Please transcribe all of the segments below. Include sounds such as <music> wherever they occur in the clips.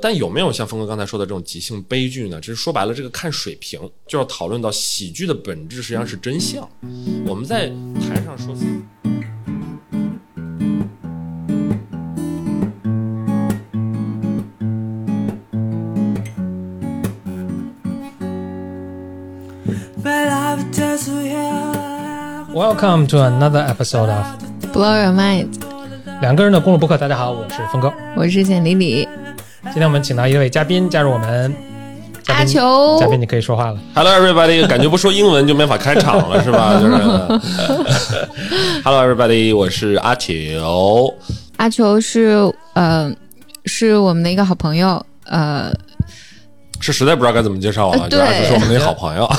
但有没有像峰哥刚才说的这种即兴悲剧呢？其实说白了，这个看水平，就要讨论到喜剧的本质实际上是真相。我们在台上说。Welcome to another episode of Blow Your Mind。两个人的公路博客。大家好，我是峰哥，我是简李李。今天我们请到一位嘉宾加入我们。阿球，嘉宾你可以说话了。Hello everybody，感觉不说英文就没法开场了 <laughs> 是吧？就是。<laughs> Hello everybody，我是阿球。阿球是呃，是我们的一个好朋友呃。是实在不知道该怎么介绍了，主要是我们的好朋友。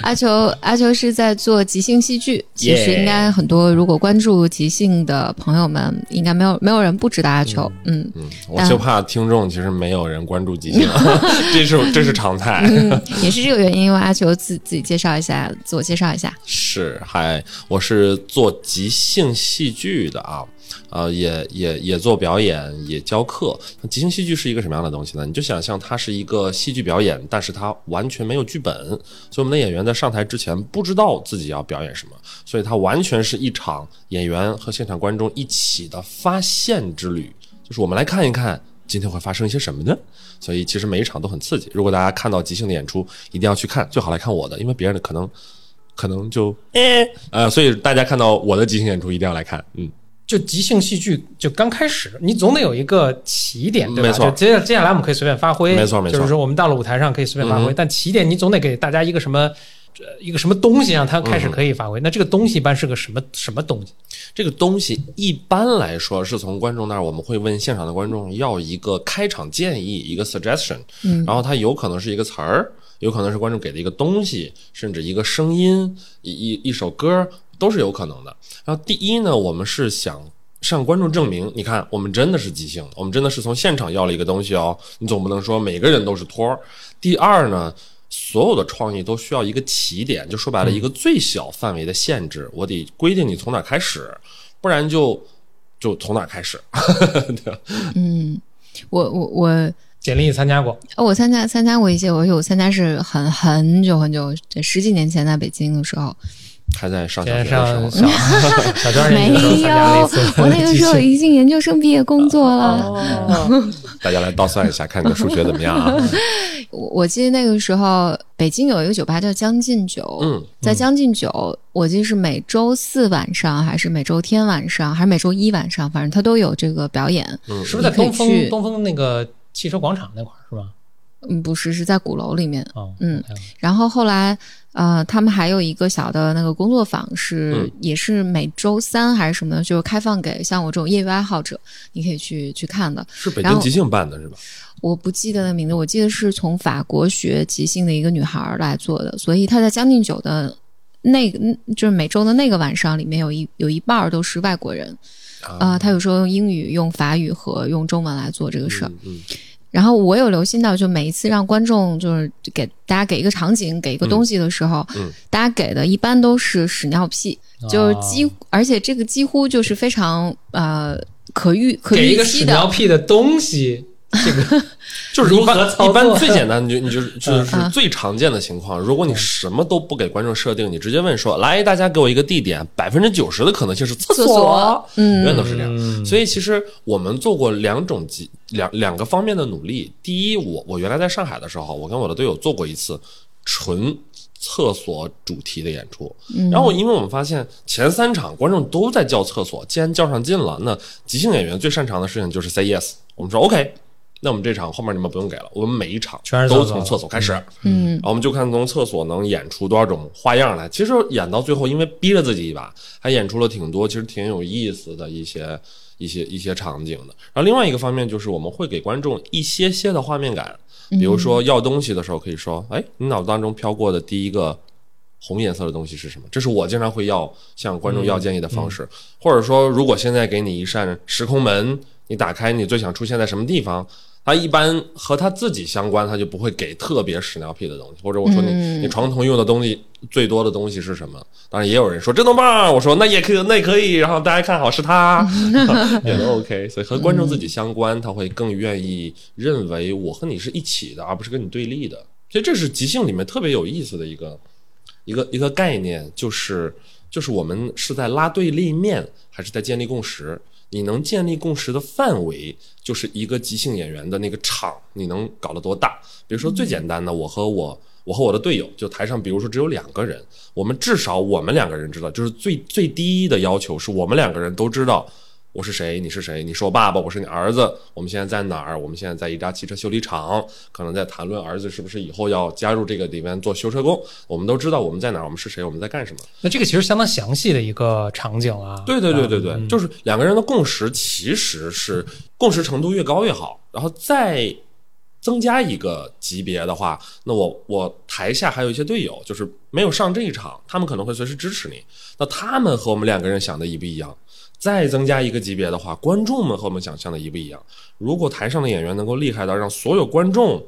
<laughs> 阿球，阿球是在做即兴戏剧。其实应该很多，如果关注即兴的朋友们，应该没有没有人不知道阿球。嗯嗯，我就怕听众其实没有人关注即兴，<laughs> 这是这是常态。也是这个原因，因为阿球自自己介绍一下，自我介绍一下。是，嗨，我是做即兴戏剧的啊。呃，也也也做表演，也教课。那即兴戏剧是一个什么样的东西呢？你就想象它是一个戏剧表演，但是它完全没有剧本，所以我们的演员在上台之前不知道自己要表演什么，所以它完全是一场演员和现场观众一起的发现之旅。就是我们来看一看今天会发生一些什么呢？所以其实每一场都很刺激。如果大家看到即兴的演出，一定要去看，最好来看我的，因为别人的可能可能就诶呃，所以大家看到我的即兴演出一定要来看，嗯。就即兴戏剧就刚开始，你总得有一个起点，对吧？没错。接接下来我们可以随便发挥，没错没错。就是说我们到了舞台上可以随便发挥，但起点你总得给大家一个什么，一个什么东西让他开始可以发挥。那这个东西一般是个什么什么东西？这个东西一般来说是从观众那儿，我们会问现场的观众要一个开场建议，一个 suggestion，嗯，然后它有可能是一个词儿，有可能是观众给的一个东西，甚至一个声音，一一一首歌。都是有可能的。然后第一呢，我们是想向观众证明，你看，我们真的是即兴，我们真的是从现场要了一个东西哦。你总不能说每个人都是托儿。第二呢，所有的创意都需要一个起点，就说白了，一个最小范围的限制，我得规定你从哪开始，不然就就从哪开始。对 <laughs> 嗯，我我我简历参加过，我参加参加过一些，我参加是很很久很久，十几年前在北京的时候。还在上小学的时候，<laughs> 没有，我那个时候 <laughs> 已经研究生毕业工作了。<laughs> 大家来倒算一下，看你的数学怎么样啊？我我记得那个时候，北京有一个酒吧叫《将进酒》。嗯，在《将进酒》，我记得是每周四晚上，还是每周天晚上，还是每周一晚上，反正他都有这个表演。嗯，是不是在东风东风那个汽车广场那块儿？是吧？嗯，不是，是在鼓楼里面。哦，嗯，然后后来。呃，他们还有一个小的那个工作坊，是也是每周三还是什么的，就是开放给像我这种业余爱好者，你可以去去看的。是北京即兴办的是吧？我不记得那名字，我记得是从法国学即兴的一个女孩来做的，所以她在将近酒的那个就是每周的那个晚上里面有一有一半都是外国人，啊，她有时候用英语、用法语和用中文来做这个事儿。嗯。然后我有留心到，就每一次让观众就是给大家给一个场景、给一个东西的时候，大家给的一般都是屎尿屁，就是几，而且这个几乎就是非常呃可预可预期的。给一个屎尿屁的东西。这个 <laughs> 就是一般一般最 <laughs> 简单，你就你就是就是最常见的情况。如果你什么都不给观众设定，你直接问说：“来，大家给我一个地点，百分之九十的可能性是厕所。”嗯，永远都是这样。所以其实我们做过两种几两两个方面的努力。第一，我我原来在上海的时候，我跟我的队友做过一次纯厕所主题的演出。然后因为我们发现前三场观众都在叫厕所，既然叫上劲了，那即兴演员最擅长的事情就是 say yes。我们说 OK。那我们这场后面你们不用给了，我们每一场都从厕所开始，嗯，然后我们就看从厕所能演出多少种花样来。其实演到最后，因为逼了自己一把，还演出了挺多，其实挺有意思的一些一些一些场景的。然后另外一个方面就是我们会给观众一些些的画面感，比如说要东西的时候可以说，哎，你脑子当中飘过的第一个红颜色的东西是什么？这是我经常会要向观众要建议的方式。或者说，如果现在给你一扇时空门，你打开，你最想出现在什么地方？他一般和他自己相关，他就不会给特别屎尿屁的东西，或者我说你、嗯你床头用的东西最多的东西是什么？当然也有人说这动棒，我说那也可以，那也可以，然后大家看好是他，<laughs> <laughs> 也都 OK。所以和观众自己相关，他会更愿意认为我和你是一起的，而不是跟你对立的。所以这是即兴里面特别有意思的一个一个一个概念，就是就是我们是在拉对立面，还是在建立共识？你能建立共识的范围，就是一个即兴演员的那个场，你能搞得多大？比如说最简单的，我和我我和我的队友，就台上，比如说只有两个人，我们至少我们两个人知道，就是最最低的要求是我们两个人都知道。我是谁？你是谁？你是我爸爸，我是你儿子。我们现在在哪儿？我们现在在一家汽车修理厂，可能在谈论儿子是不是以后要加入这个里面做修车工。我们都知道我们在哪儿，我们是谁，我们在干什么。那这个其实相当详细的一个场景啊。对对对对对，嗯就是两个人的共识其实是共识程度越高越好，然后再增加一个级别的话，那我我台下还有一些队友，就是没有上这一场，他们可能会随时支持你。那他们和我们两个人想的一不一样？再增加一个级别的话，观众们和我们想象的一不一样？如果台上的演员能够厉害到让所有观众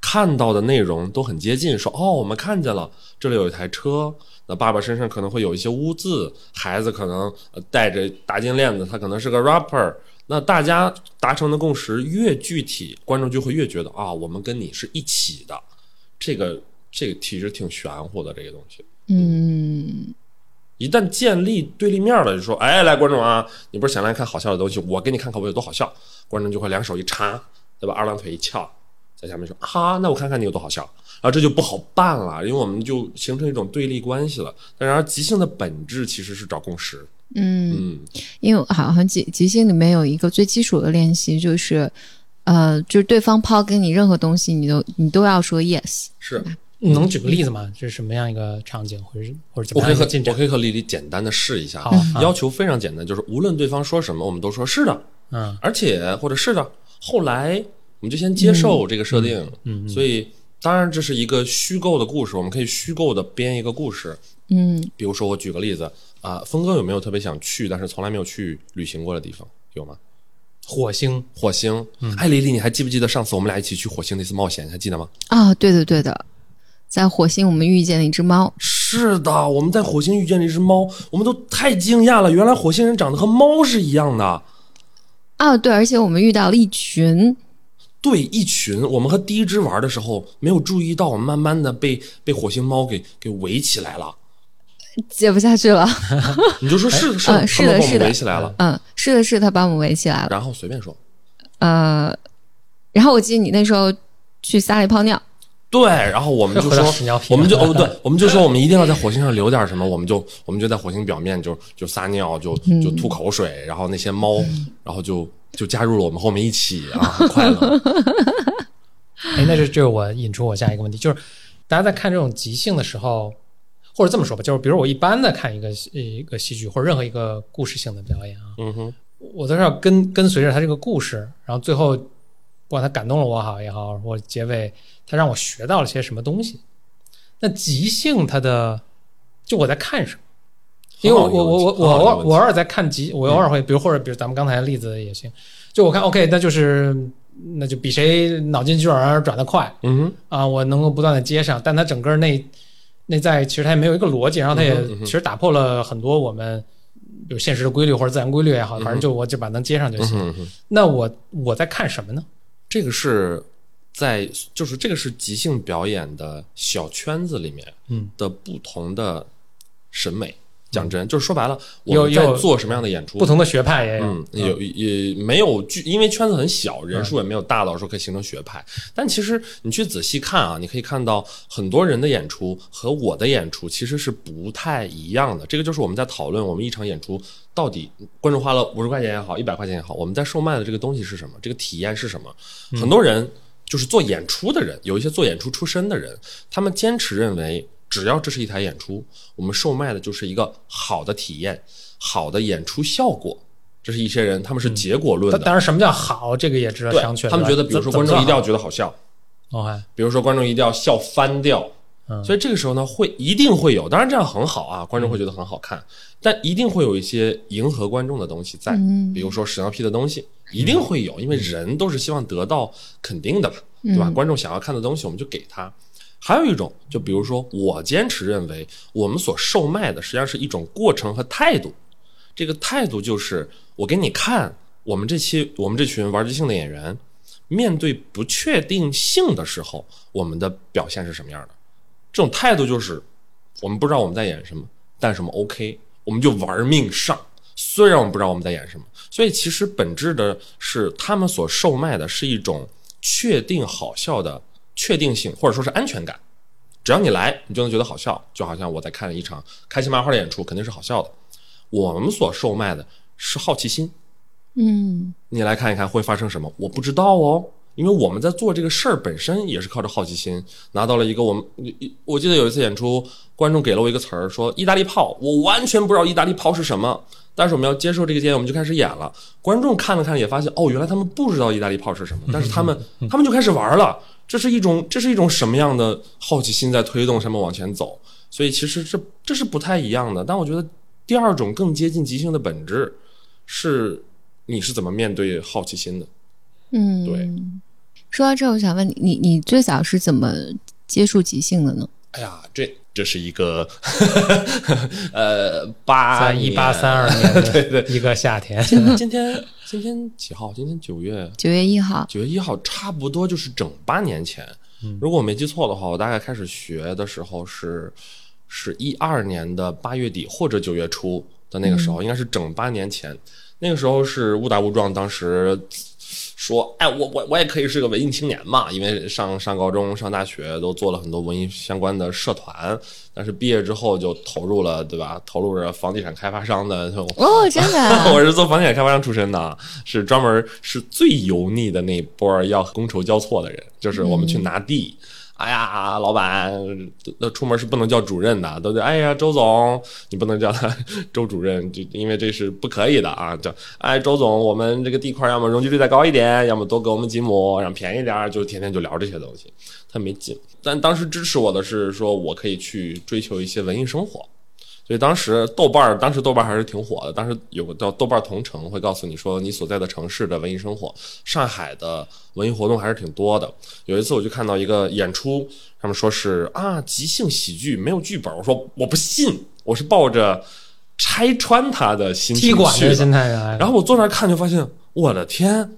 看到的内容都很接近，说哦，我们看见了，这里有一台车，那爸爸身上可能会有一些污渍，孩子可能戴着大金链子，他可能是个 rapper。那大家达成的共识越具体，观众就会越觉得啊，我们跟你是一起的。这个这个其实挺玄乎的这个东西。嗯一旦建立对立面了，就说，哎，来观众啊，你不是想来看好笑的东西，我给你看看我有多好笑。观众就会两手一插，对吧？二郎腿一翘，在下面说，哈，那我看看你有多好笑。然后这就不好办了，因为我们就形成一种对立关系了。但然而，即兴的本质其实是找共识。嗯，嗯，因为好像即即兴里面有一个最基础的练习，就是呃，就是对方抛给你任何东西，你都你都要说 yes。是你能举个例子吗？这是什么样一个场景，或者是或者怎么我可以和？我可以和丽丽简单的试一下好，要求非常简单，就是无论对方说什么，我们都说是的，嗯而且或者是的。后来我们就先接受这个设定，嗯，所以当然这是一个虚构的故事，我们可以虚构的编一个故事。嗯比如说，我举个例子啊，峰哥有没有特别想去，但是从来没有去旅行过的地方？有吗？火星火星。哎，丽丽，你还记不记得上次我们俩一起去火星那次冒险？你还记得吗？啊，对的对的，在火星我们遇见了一只猫。是的，我们在火星遇见了一只猫，我们都太惊讶了，原来火星人长得和猫是一样的。啊，对，而且我们遇到了一群，对，一群。我们和第一只玩的时候没有注意到，我们慢慢的被被火星猫给给围起来了。<laughs> 接不下去了。<laughs> 你就说是的，是是的是的围起来了，嗯，是的，是，他把我们围起来了。然后随便说。呃，然后我记得你那时候去撒了一泡尿。对，然后我们就说我们就哦，对，<laughs> 我们就说我们一定要在火星上留点什么，我们就我们就在火星表面就就撒尿，就就吐口水，然后那些猫，然后就就加入了我们后面一起啊，很 <laughs> 快乐。哎，那这就是我引出我下一个问题，就是大家在看这种即兴的时候，或者这么说吧，就是比如我一般的看一个一个戏剧或者任何一个故事性的表演啊，嗯哼，我都是要跟跟随着他这个故事，然后最后不管他感动了我好也好，或结尾他让我学到了些什么东西。那即兴它的，就我在看什么？因为我我我我我偶尔我偶尔在看即，我偶尔会，比如或者比如咱们刚才的例子也行，就我看 OK，那就是那就比谁脑筋急转弯转得快。嗯，啊，我能够不断的接上，但它整个内内在其实它也没有一个逻辑，然后它也其实打破了很多我们比如现实的规律或者自然规律也好，反正就我就把能接上就行。那我我在看什么呢？这个是在就是这个是即兴表演的小圈子里面嗯的不同的审美。讲真，就是说白了，我们在做什么样的演出，不同的学派也有，嗯，有也没有具，因为圈子很小，人数也没有大到说可以形成学派。但其实你去仔细看啊，你可以看到很多人的演出和我的演出其实是不太一样的。这个就是我们在讨论我们一场演出到底观众花了五十块钱也好，一百块钱也好，我们在售卖的这个东西是什么，这个体验是什么。很多人就是做演出的人，有一些做演出出身的人，他们坚持认为。只要这是一台演出，我们售卖的就是一个好的体验、好的演出效果。这是一些人，他们是结果论的。但当然，什么叫好，这个也值得商榷。他们觉得，比如说观众一定要觉得好笑，比如说观众一定要笑翻掉，嗯所以这个时候呢，会一定会有，当然这样很好啊，观众会觉得很好看，但一定会有一些迎合观众的东西在，嗯比如说屎尿屁的东西，一定会有，因为人都是希望得到肯定的嘛，对吧？嗯观众想要看的东西，我们就给他。还有一种，就比如说，我坚持认为，我们所售卖的实际上是一种过程和态度。这个态度就是，我给你看，我们这期我们这群玩即兴的演员，面对不确定性的时候，我们的表现是什么样的？这种态度就是，我们不知道我们在演什么，但什么 OK，我们就玩命上。虽然我们不知道我们在演什么，所以其实本质的是他们所售卖的是一种确定好笑的确定性，或者说是安全感。只要你来，你就能觉得好笑，就好像我在看一场开心麻花的演出，肯定是好笑的。我们所售卖的是好奇心，嗯你来看一看会发生什么？我不知道哦，因为我们在做这个事儿本身也是靠着好奇心拿到了一个我们，我记得有一次演出，观众给了我一个词儿，说意大利炮，我完全不知道意大利炮是什么，但是我们要接受这个建议，我们就开始演了。观众看了看也发现，哦，原来他们不知道意大利炮是什么，但是他们他们就开始玩了。这是一种这是一种什么样的好奇心在推动他们往前走？所以其实这这是不太一样的。但我觉得第二种更接近即兴的本质是你是怎么面对好奇心的？嗯，对。说到这儿，我想问你，你你最早是怎么接触即兴的呢？哎呀，这这是一个 <laughs> 呃八在一八三二年的 <laughs> 一个夏天，今天今天几号？今天九月九月一号，九月一号，差不多就是整八年前。如果我没记错的话，我大概开始学的时候是是一二年的八月底或者九月初的那个时候，应该是整八年前。那个时候是误打误撞，当时说，哎，我我我也可以是个文艺青年嘛，因为上上高中、上大学都做了很多文艺相关的社团，但是毕业之后就投入了，对吧？投入着房地产开发商的哦，真的，<laughs> 我是做房地产开发商出身的，是专门是最油腻的那波要觥筹交错的人，就是我们去拿地。哎呀，老板，那出门是不能叫主任的，都得哎呀，周总，你不能叫他周主任，就因为这是不可以的啊。叫哎，周总，我们这个地块要么容积率再高一点，要么多给我们几亩，让便宜点，就天天就聊这些东西，他没劲。但当时支持我的是说我可以去追求一些文艺生活。所以当时豆瓣儿，当时豆瓣儿还是挺火的。当时有个叫豆瓣同城，会告诉你说你所在的城市的文艺生活。上海的文艺活动还是挺多的。有一次我就看到一个演出，他们说是啊即兴喜剧，没有剧本。我说我不信，我是抱着拆穿他的心踢情去的。然后我坐那儿看，就发现我的天，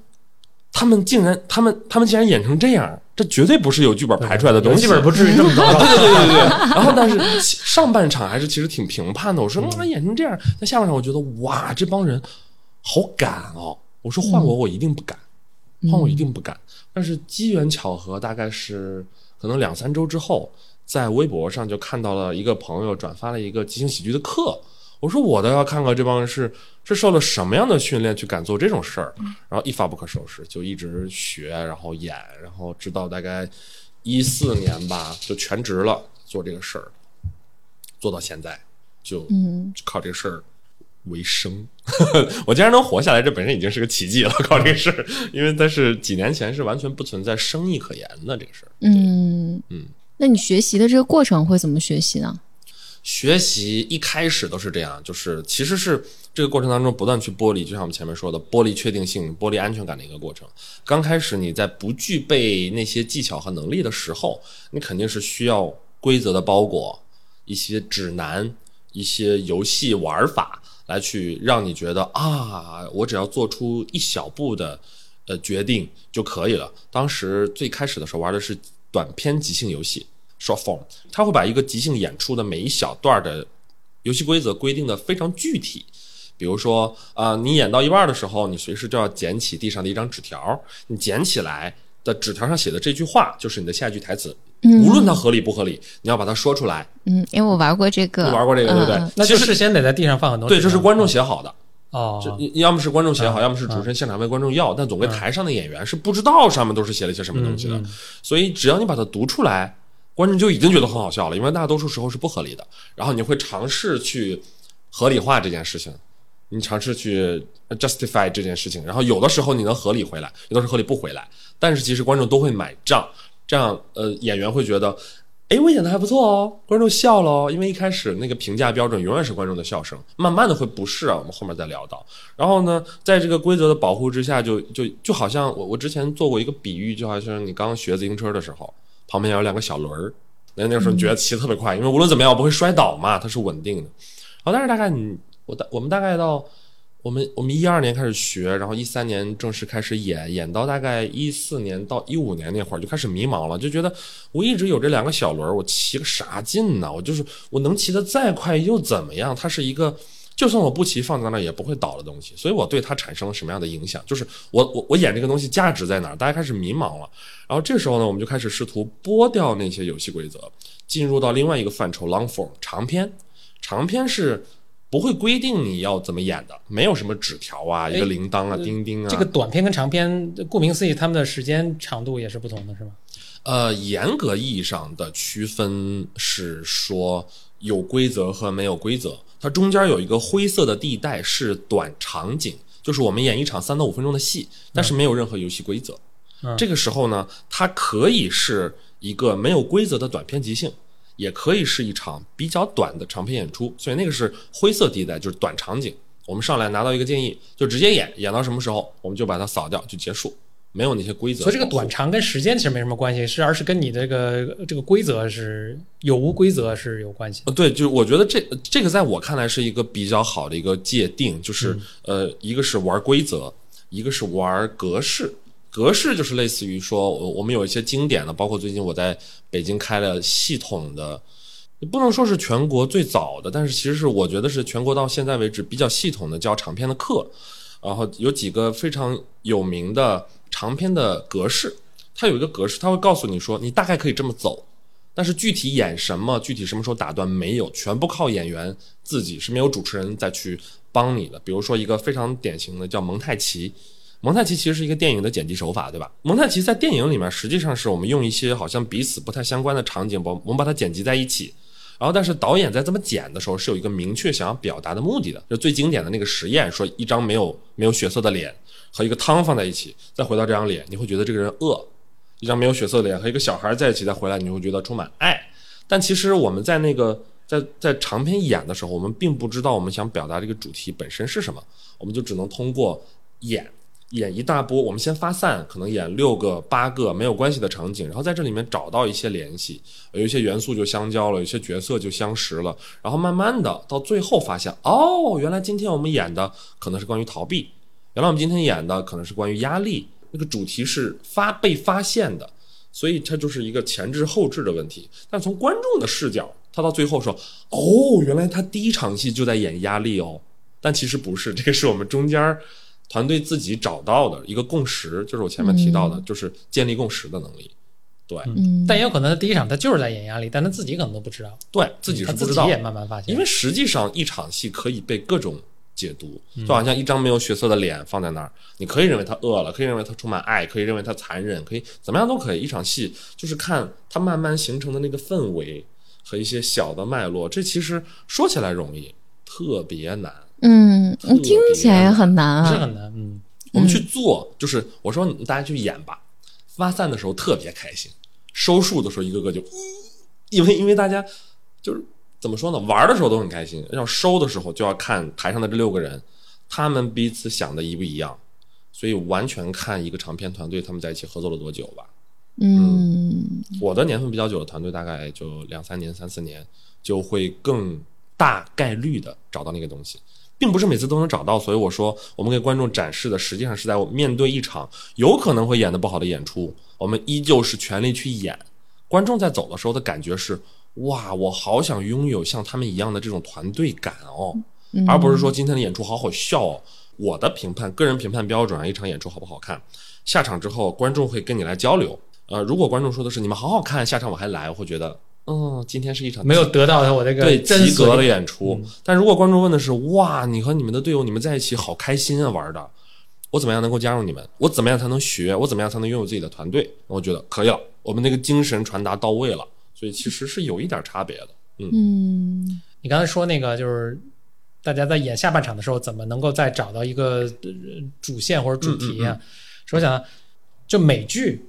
他们竟然他们他们竟然演成这样，这绝对不是有剧本排出来的东西。剧本不至于这么高。<laughs> 对对对对对。然后，但是上半场还是其实挺评判的。我说，那演成这样，那下半场我觉得，哇，这帮人好敢哦！我说换我，我一定不敢，换我一定不敢。但是机缘巧合，大概是可能两三周之后，在微博上就看到了一个朋友转发了一个即兴喜剧的课。我说我倒要看看这帮人是是受了什么样的训练去敢做这种事儿，然后一发不可收拾，就一直学，然后演，然后直到大概一四年吧，就全职了做这个事儿，做到现在就靠这个事儿为生。<laughs> 我竟然能活下来，这本身已经是个奇迹了。靠这个事儿，因为但是几年前是完全不存在生意可言的这个事儿。嗯嗯，那你学习的这个过程会怎么学习呢？学习一开始都是这样，就是其实是这个过程当中不断去剥离，就像我们前面说的，剥离确定性、剥离安全感的一个过程。刚开始你在不具备那些技巧和能力的时候，你肯定是需要规则的包裹、一些指南、一些游戏玩法来去让你觉得啊，我只要做出一小步的呃决定就可以了。当时最开始的时候玩的是短篇即兴游戏。Short form，他会把一个即兴演出的每一小段的游戏规则规定的非常具体。比如说，啊、你演到一半的时候，你随时就要捡起地上的一张纸条，你捡起来的纸条上写的这句话就是你的下一句台词，嗯无论它合理不合理，你要把它说出来。嗯，因为我玩过这个，你玩过这个对不对那就事先得在地上放很多纸对，这是观众写好的，哦这，要么是观众写好，嗯要么是主持人现场为观众要，但总归台上的演员是不知道上面都是写了些什么东西的，所以只要你把它读出来，观众就已经觉得很好笑了，因为大多数时候是不合理的。然后你会尝试去合理化这件事情，你尝试去 justify 这件事情，然后有的时候你能合理回来，有的时候合理不回来，但是其实观众都会买账，这样呃演员会觉得。哎，我演的还不错哦，观众笑了哦。因为一开始那个评价标准永远是观众的笑声，慢慢的会不适啊。我们后面再聊到。然后呢，在这个规则的保护之下，就就就好像我我之前做过一个比喻，就好像你刚学自行车的时候，旁边有两个小轮儿，那那时候你觉得骑特别快，因为无论怎么样不会摔倒嘛，它是稳定的。然后但是大概你我大我们大概到。我们我们一二年开始学，然后一三年正式开始演，演到大概一四年到一五年那会儿就开始迷茫了，就觉得我一直有这两个小轮儿，我骑个啥劲呢？我就是我能骑得再快又怎么样？它是一个就算我不骑放在那也不会倒的东西，所以我对它产生了什么样的影响？就是我我我演这个东西价值在哪儿？大家开始迷茫了。然后这时候呢，我们就开始试图剥掉那些游戏规则，进入到另外一个范畴 ——long form 长篇。长篇是。不会规定你要怎么演的，没有什么纸条啊，一个铃铛啊，钉钉啊。这个短片跟长片，顾名思义，他们的时间长度也是不同的，是吗？呃，严格意义上的区分是说有规则和没有规则，它中间有一个灰色的地带是短场景，就是我们演一场三到五分钟的戏，但是没有任何游戏规则。这个时候呢，它可以是一个没有规则的短片即兴。也可以是一场比较短的长篇演出，所以那个是灰色地带，就是短场景。我们上来拿到一个建议，就直接演，演到什么时候我们就把它扫掉，就结束，没有那些规则。所以这个短长跟时间其实没什么关系，是而是跟你这个这个规则是有无规则是有关系。对，就是我觉得这这个在我看来是一个比较好的一个界定，就是呃，一个是玩规则，一个是玩格式。格式就是类似于说，我我们有一些经典的，包括最近我在北京开了系统的，不能说是全国最早的，但是其实是我觉得是全国到现在为止比较系统的教长篇的课，然后有几个非常有名的长篇的格式，它有一个格式，它会告诉你说你大概可以这么走，但是具体演什么，具体什么时候打断没有，全部靠演员自己是没有主持人再去帮你的。比如说一个非常典型的叫蒙太奇。蒙太奇其实是一个电影的剪辑手法，对吧？蒙太奇在电影里面实际上是我们用一些好像彼此不太相关的场景，把我们把它剪辑在一起。然后，但是导演在这么剪的时候是有一个明确想要表达的目的的。就最经典的那个实验，说一张没有没有血色的脸和一个汤放在一起，再回到这张脸，你会觉得这个人饿；一张没有血色的脸和一个小孩在一起再回来，你会觉得充满爱。但其实我们在那个在在长篇演的时候，我们并不知道我们想表达这个主题本身是什么，我们就只能通过演。演一大波，我们先发散，可能演六个、八个没有关系的场景，然后在这里面找到一些联系，有一些元素就相交了，有些角色就相识了，然后慢慢的到最后发现，哦，原来今天我们演的可能是关于逃避，原来我们今天演的可能是关于压力，那个主题是发被发现的，所以它就是一个前置后置的问题。但从观众的视角，他到最后说，哦，原来他第一场戏就在演压力哦，但其实不是，这个是我们中间。团队自己找到的一个共识，就是我前面提到的，就是建立共识的能力。对，但也有可能他第一场他就是在演压力，但他自己可能都不知道。对自己是不知道，也慢慢发现。因为实际上一场戏可以被各种解读，就好像一张没有血色的脸放在那儿，你可以认为他饿了，可以认为他充满爱，可以认为他残忍，可以怎么样都可以。一场戏就是看他慢慢形成的那个氛围和一些小的脉络，这其实说起来容易，特别难。嗯，听起来也很难啊，是很难。嗯，我们去做，就是我说大家去演吧。发散的时候特别开心，收束的时候一个个就，因为因为大家就是怎么说呢，玩的时候都很开心，要收的时候就要看台上的这六个人，他们彼此想的一不一样，所以完全看一个长片团队他们在一起合作了多久吧。嗯，我的年份比较久的团队大概就两三年、三四年，就会更大概率的找到那个东西。并不是每次都能找到，所以我说我们给观众展示的实际上是在面对一场有可能会演得不好的演出，我们依旧是全力去演。观众在走的时候的感觉是：哇，我好想拥有像他们一样的这种团队感哦，而不是说今天的演出好好笑。哦。我的评判，个人评判标准啊，一场演出好不好看，下场之后观众会跟你来交流。呃，如果观众说的是你们好好看，下场我还来，我会觉得。嗯，今天是一场没有得到我这个对及格的演出。但如果观众问的是哇，你和你们的队友你们在一起好开心啊，玩的，我怎么样能够加入你们？我怎么样才能学？我怎么样才能拥有自己的团队？我觉得可以了，我们那个精神传达到位了，所以其实是有一点差别的。嗯，你刚才说那个就是大家在演下半场的时候，怎么能够再找到一个主线或者主题啊？说想就美剧，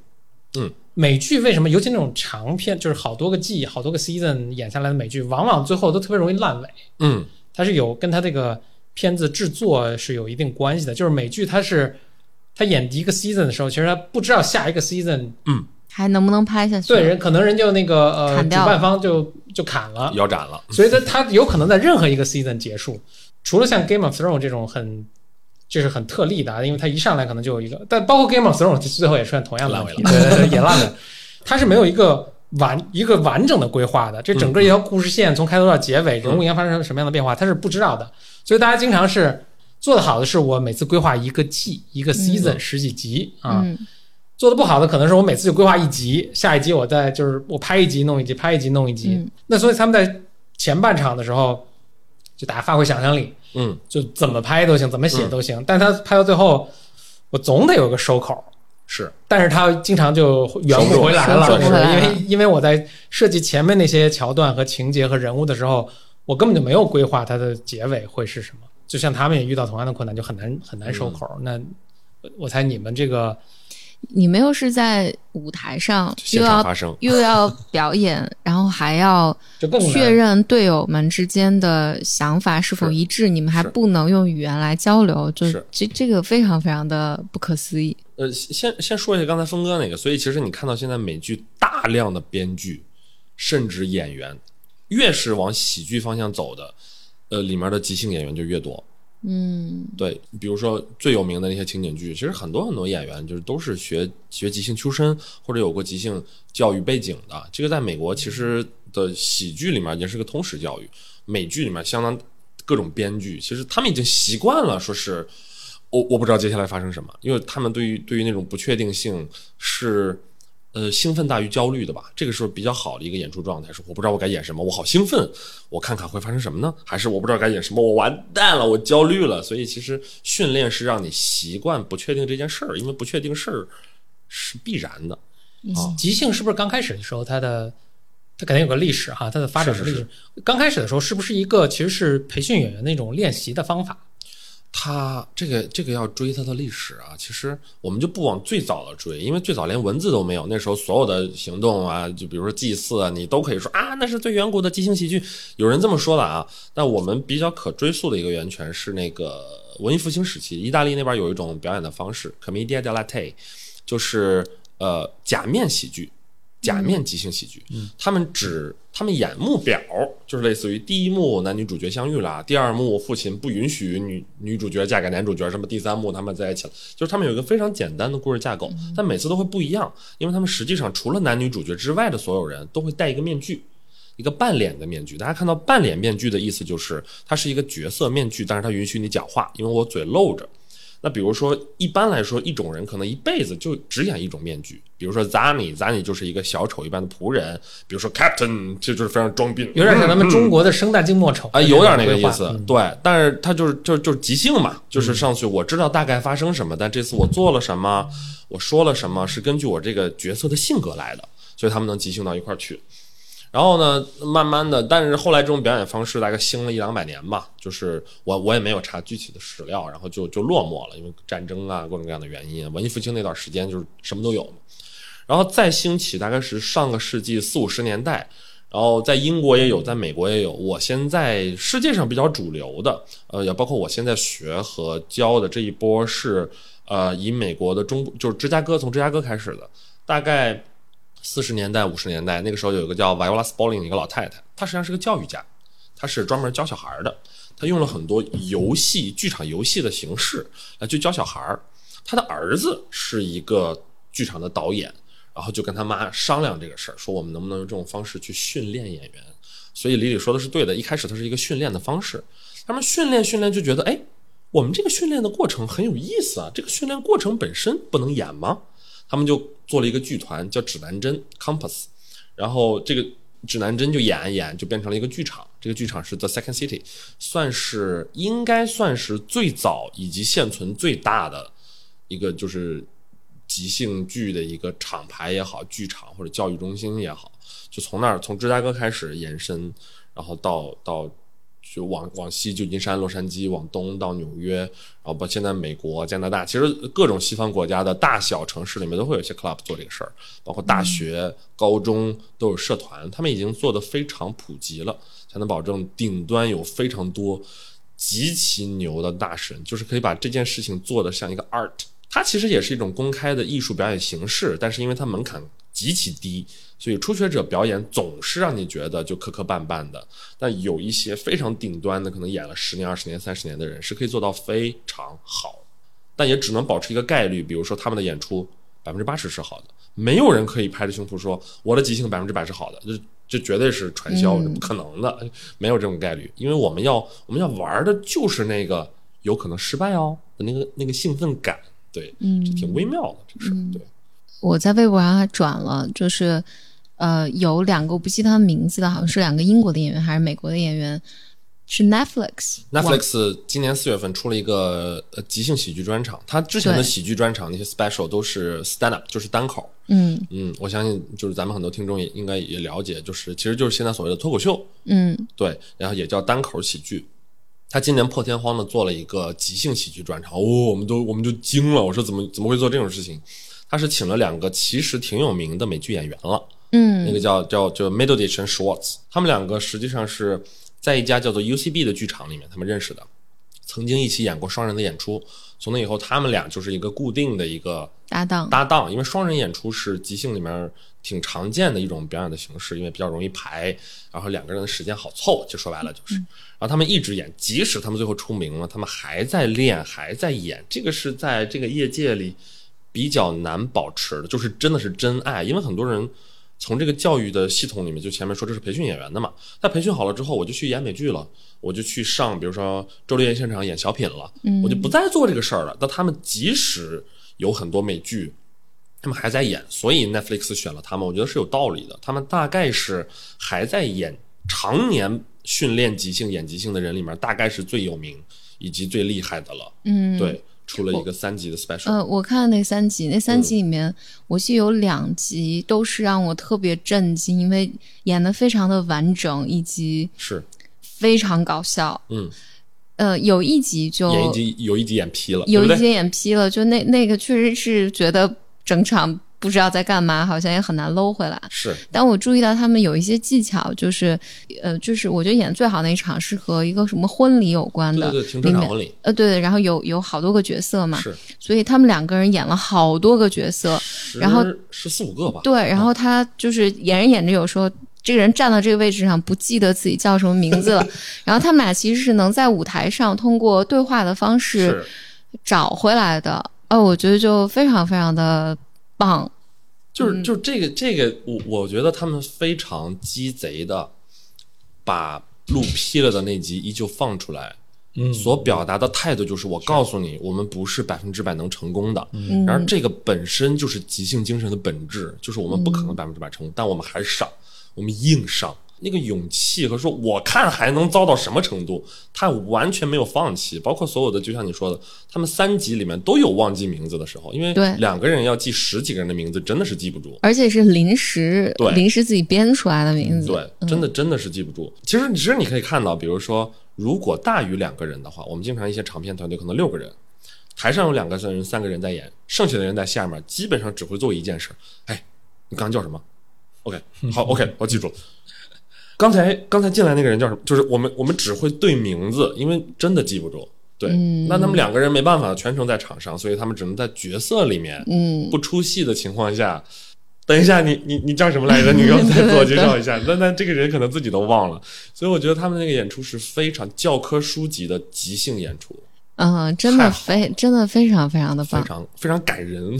嗯。美剧为什么，尤其那种长片，就是好多个季、好多个 season 演下来的美剧，往往最后都特别容易烂尾。嗯，它是有跟它这个片子制作是有一定关系的。就是美剧，它是它演一个 season 的时候，其实它不知道下一个 season 还能不能拍下去？对人可能人就那个呃主砍掉了办方就就砍了，腰斩了。所以他他有可能在任何一个 season 结束，除了像 Game of Thrones 这种很。就是很特例的啊，因为他一上来可能就有一个，但包括 Game of Thrones 最后也出现同样的问题，烂对对对，也烂了。他是没有一个完一个完整的规划的，这整个一条故事线从开头到结尾，人物应该发生什么样的变化，他是不知道的。所以大家经常是做的好的是我每次规划一个季一个 season 十几集啊，嗯做的不好的可能是我每次就规划一集，下一集我再就是我拍一集弄一集，拍一集弄一集。嗯那所以他们在前半场的时候就大家发挥想象力，嗯，就怎么拍都行，怎么写都行。但他拍到最后，我总得有个收口。是但是他经常就圆不回来了，收不回来了因为因为我在设计前面那些桥段和情节和人物的时候，我根本就没有规划它的结尾会是什么。就像他们也遇到同样的困难，就很难很难收口。那我猜你们这个你们又是在舞台上，又要。<laughs> 又要表演，<laughs> 然后还要确认队友们之间的想法是否一致，你们还不能用语言来交流，就是这这个非常非常的不可思议。呃，先先说一下刚才峰哥那个，所以其实你看到现在美剧大量的编剧，甚至演员，越是往喜剧方向走的，呃，里面的即兴演员就越多。嗯对，比如说最有名的那些情景剧，其实很多很多演员就是都是学学即兴出身，或者有过即兴教育背景的。这个在美国其实的喜剧里面也是个通识教育，美剧里面相当各种编剧，其实他们已经习惯了，说是我我不知道接下来发生什么，因为他们对于对于那种不确定性是。呃，兴奋大于焦虑的吧，这个是比较好的一个演出状态。是我不知道我该演什么，我好兴奋，我看看会发生什么呢？还是我不知道该演什么，我完蛋了，我焦虑了。所以其实训练是让你习惯不确定这件事儿，因为不确定事儿是必然的。啊即兴是不是刚开始的时候，它的它肯定有个历史哈，它的发展的历史。是是刚开始的时候，是不是一个其实是培训演员的一种练习的方法？它这个这个要追它的历史啊，其实我们就不往最早的追，因为最早连文字都没有，那时候所有的行动啊，就比如说祭祀啊，你都可以说啊，那是最远古的即兴喜剧，有人这么说的啊。但我们比较可追溯的一个源泉是那个文艺复兴时期，意大利那边有一种表演的方式，commedia dell'arte，就是呃假面喜剧。假面即兴喜剧，他们只他们演幕表，就是类似于第一幕男女主角相遇了，第二幕父亲不允许女女主角嫁给男主角，什么第三幕他们在一起了，就是他们有一个非常简单的故事架构，但每次都会不一样，因为他们实际上除了男女主角之外的所有人都会戴一个面具。一个半脸的面具，大家看到半脸面具的意思就是它是一个角色面具，但是它允许你讲话，因为我嘴露着。那比如说，一般来说，一种人可能一辈子就只演一种面具。比如说 Zani，Zani 就是一个小丑一般的仆人；比如说 Captain，这就是非常装逼，有点像咱们中国的生旦净末丑啊，有点那个意思，嗯对。但是他就是就是就是即兴嘛，就是上去我知道大概发生什么，但这次我做了什么，我说了什么，是根据我这个角色的性格来的，所以他们能即兴到一块儿去。然后呢，慢慢的，但是后来这种表演方式大概兴了一两百年吧，就是我我也没有查具体的史料，然后就就落寞了，因为战争啊各种各样的原因，文艺复兴那段时间就是什么都有嘛。然后再兴起大概是上个世纪四五十年代，然后在英国也有，在美国也有。我现在世界上比较主流的，呃，也包括我现在学和教的这一波是，呃，以美国的中部，就是芝加哥，从芝加哥开始的，大概四十年代、五十年代，那个时候有一个叫 Viola Spolin 的一个老太太，她实际上是个教育家，她是专门教小孩的，她用了很多游戏、剧场游戏的形式来去教小孩儿。她的儿子是一个剧场的导演。然后就跟他妈商量这个事儿，说我们能不能用这种方式去训练演员。所以李李说的是对的，一开始它是一个训练的方式，他们训练训练就觉得，哎，我们这个训练的过程很有意思啊，这个训练过程本身不能演吗？他们就做了一个剧团叫指南针 （Compass），然后这个指南针就演演就变成了一个剧场，这个剧场是 The Second City，算是应该算是最早以及现存最大的一个就是。即兴剧的一个厂牌也好，剧场或者教育中心也好，就从那儿从芝加哥开始延伸，然后到到就往往西旧金山、洛杉矶，往东到纽约，然后包括现在美国、加拿大，其实各种西方国家的大小城市里面都会有一些 club 做这个事儿，包括大学、高中都有社团，他们已经做得非常普及了，才能保证顶端有非常多极其牛的大神，就是可以把这件事情做得像一个 art。它其实也是一种公开的艺术表演形式，但是因为它门槛极其低，所以初学者表演总是让你觉得就磕磕绊绊的。但有一些非常顶端的，可能演了十年、二十年、三十年的人，是可以做到非常好，但也只能保持一个概率，比如说他们的演出百分之八十是好的，没有人可以拍着胸脯说我的即兴百分之百是好的，这这绝对是传销，嗯。不可能的，没有这种概率，因为我们要我们要玩的就是那个有可能失败哦的那个那个兴奋感，对，嗯。这挺微妙的这个事儿，对。我在微博上还转了，就是呃有两个我不记得他们名字的，好像是两个英国的演员还是美国的演员，是 Netflix Netflix 今年四月份出了一个呃即兴喜剧专场，他之前的喜剧专场那些 special 都是 stand up，就是单口。嗯嗯，我相信就是咱们很多听众也应该也了解，就是其实就是现在所谓的脱口秀，嗯对，然后也叫单口喜剧。他今年破天荒的做了一个即兴喜剧专场，哦，我们都我们就惊了，我说怎么怎么会做这种事情？他是请了两个其实挺有名的美剧演员了，嗯那个叫叫叫 Middleditch 和 Schwartz，他们两个实际上是在一家叫做 UCB 的剧场里面他们认识的，曾经一起演过双人的演出。从那以后，他们俩就是一个固定的一个搭档搭档，因为双人演出是即兴里面挺常见的一种表演的形式，因为比较容易排，然后两个人的时间好凑，就说白了就是。然后他们一直演，即使他们最后出名了，他们还在练，还在演，这个是在这个业界里比较难保持的，就是真的是真爱，因为很多人。从这个教育的系统里面，就前面说这是培训演员的嘛，他培训好了之后，我就去演美剧了，我就去上，比如说周六夜现场演小品了，我就不再做这个事儿了。但他们即使有很多美剧，他们还在演，所以 Netflix 选了他们，我觉得是有道理的。他们大概是还在演，常年训练即兴、演即兴的人里面，大概是最有名以及最厉害的了。嗯，对，出了一个三集的 special，、呃，我看那三集，那嗯三集里面，我记得有两集都是让我特别震惊，因为演的非常的完整，以及是非常搞笑。嗯，呃，有一集就演一集有一集演劈了，有一？集演劈了，就那那个确实是觉得整场不知道在干嘛，好像也很难搂回来。是。但我注意到他们有一些技巧，就是呃，就是我觉得演得最好那一场是和一个什么婚礼有关的，对对对，停车场婚礼。呃，对对，然后有有好多个角色嘛，是，所以他们两个人演了好多个角色，然后十四五个吧，对，然后他就是演着演着，有时候这个人站到这个位置上，不记得自己叫什么名字了，<laughs> 然后他们俩其实是能在舞台上通过对话的方式找回来的。哦，我觉得就非常非常的棒。就是就是这个这个，我我觉得他们非常鸡贼的，把路劈了的那集依旧放出来，嗯所表达的态度就是我告诉你，我们不是百分之百能成功的。嗯然而这个本身就是即兴精神的本质，就是我们不可能百分之百成功，但我们还上，我们硬上。那个勇气和说我看还能糟到什么程度，他完全没有放弃。包括所有的，就像你说的，他们三集里面都有忘记名字的时候，因为对两个人要记十几个人的名字，真的是记不住。而且是临时对临时自己编出来的名字。对，真的真的是记不住。其实其实你可以看到，比如说，如果大于两个人的话，我们经常一些长片团队可能六个人，台上有两个人、三个人在演，剩下的人在下面，基本上只会做一件事。哎，你刚刚叫什么？OK，好，OK，我记住了。刚才刚才进来那个人叫什么？就是我们我们只会对名字，因为真的记不住。对，那他们两个人没办法全程在场上，所以他们只能在角色里面，嗯，不出戏的情况下，等一下，你你你叫什么来着？<laughs> 你给我再自我介绍一下。那那这个人可能自己都忘了，所以我觉得他们那个演出是非常教科书级的即兴演出，嗯，真的非真的非常非常的棒非。常非常感人。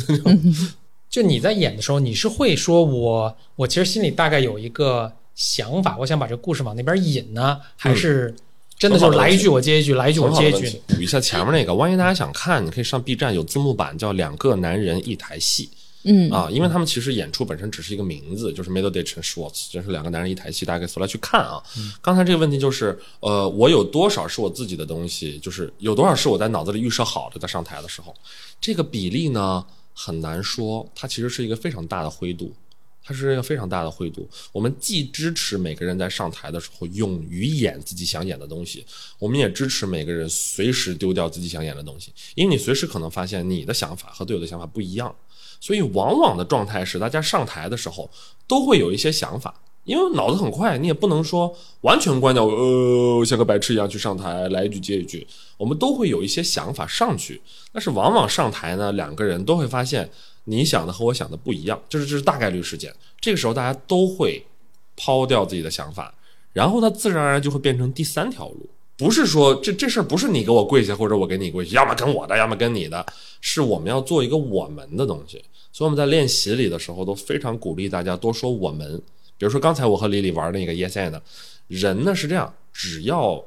<laughs> 就你在演的时候，你是会说我我其实心里大概有一个想法，我想把这个故事往那边引呢，还是真的就是来一句我接一句，来一句我接一句？补一下前面那个，万一大家想看，你可以上 B 站有字幕版，叫《两个男人一台戏》。嗯啊，因为他们其实演出本身只是一个名字，就是 Middleditch 和 Schwartz，就是两个男人一台戏，大家可以搜来去看啊。刚才这个问题就是，呃，我有多少是我自己的东西，就是有多少是我在脑子里预设好的，在上台的时候，这个比例呢很难说，它其实是一个非常大的灰度。它是一个非常大的灰度。我们既支持每个人在上台的时候勇于演自己想演的东西，我们也支持每个人随时丢掉自己想演的东西，因为你随时可能发现你的想法和队友的想法不一样。所以往往的状态是，大家上台的时候都会有一些想法，因为脑子很快，你也不能说完全关掉，呃，像个白痴一样去上台，来一句接一句。我们都会有一些想法上去，但是往往上台呢，两个人都会发现你想的和我想的不一样，这是这是大概率事件。这个时候大家都会抛掉自己的想法，然后它自然而然就会变成第三条路。不是说这这事儿不是你给我跪下，或者我给你跪下，要么跟我的，要么跟你的，是我们要做一个我们的东西。所以我们在练习里的时候都非常鼓励大家多说我们。比如说刚才我和李李玩那个 Yes and，人呢是这样，只要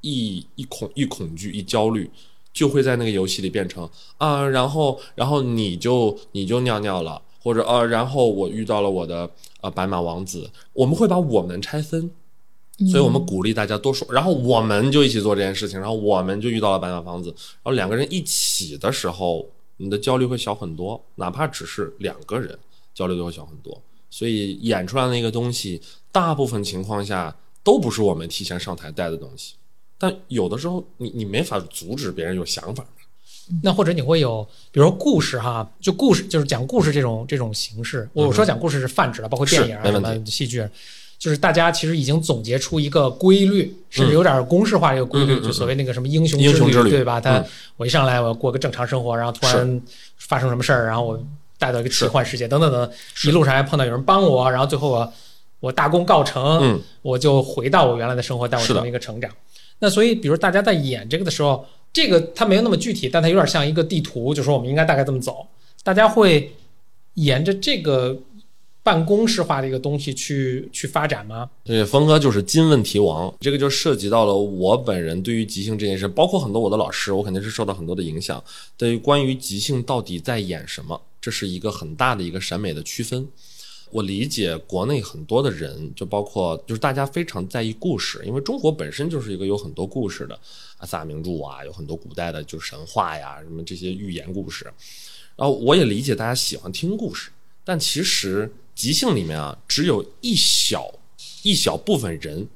一一恐一恐惧一焦虑，就会在那个游戏里变成啊，然后然后你就你就尿尿了，或者啊，然后我遇到了我的呃白马王子，我们会把我们拆分。所以我们鼓励大家多说，然后我们就一起做这件事情，然后我们就遇到了白马王子，然后两个人一起的时候，你的焦虑会小很多，哪怕只是两个人，焦虑都会小很多。所以演出来的那个东西，大部分情况下都不是我们提前上台带的东西，但有的时候你你没法阻止别人有想法。那或者你会有，比如说故事哈，就故事就是讲故事这种这种形式。我说讲故事是泛指的，包括电影啊什么戏剧。就是大家其实已经总结出一个规律，甚至有点公式化一个规律，就所谓那个什么英雄之旅，对吧？他我一上来我要过个正常生活，然后突然发生什么事儿，然后我带到一个奇幻世界，等等等，一路上还碰到有人帮我，然后最后我我大功告成，我就回到我原来的生活，带我成为一个成长。那所以，比如大家在演这个的时候，这个它没有那么具体，但它有点像一个地图，就说我们应该大概这么走，大家会沿着这个。办公室化的一个东西去去发展吗？对，峰哥就是金问题王，这个就涉及到了我本人对于即兴这件事，包括很多我的老师，我肯定是受到很多的影响。对于关于即兴到底在演什么，这是一个很大的一个审美的区分。我理解国内很多的人，就包括就是大家非常在意故事，因为中国本身就是一个有很多故事的啊，四大名著啊，有很多古代的就神话呀，什么这些寓言故事。然后我也理解大家喜欢听故事，但其实。即兴里面啊，只有一小一小部分人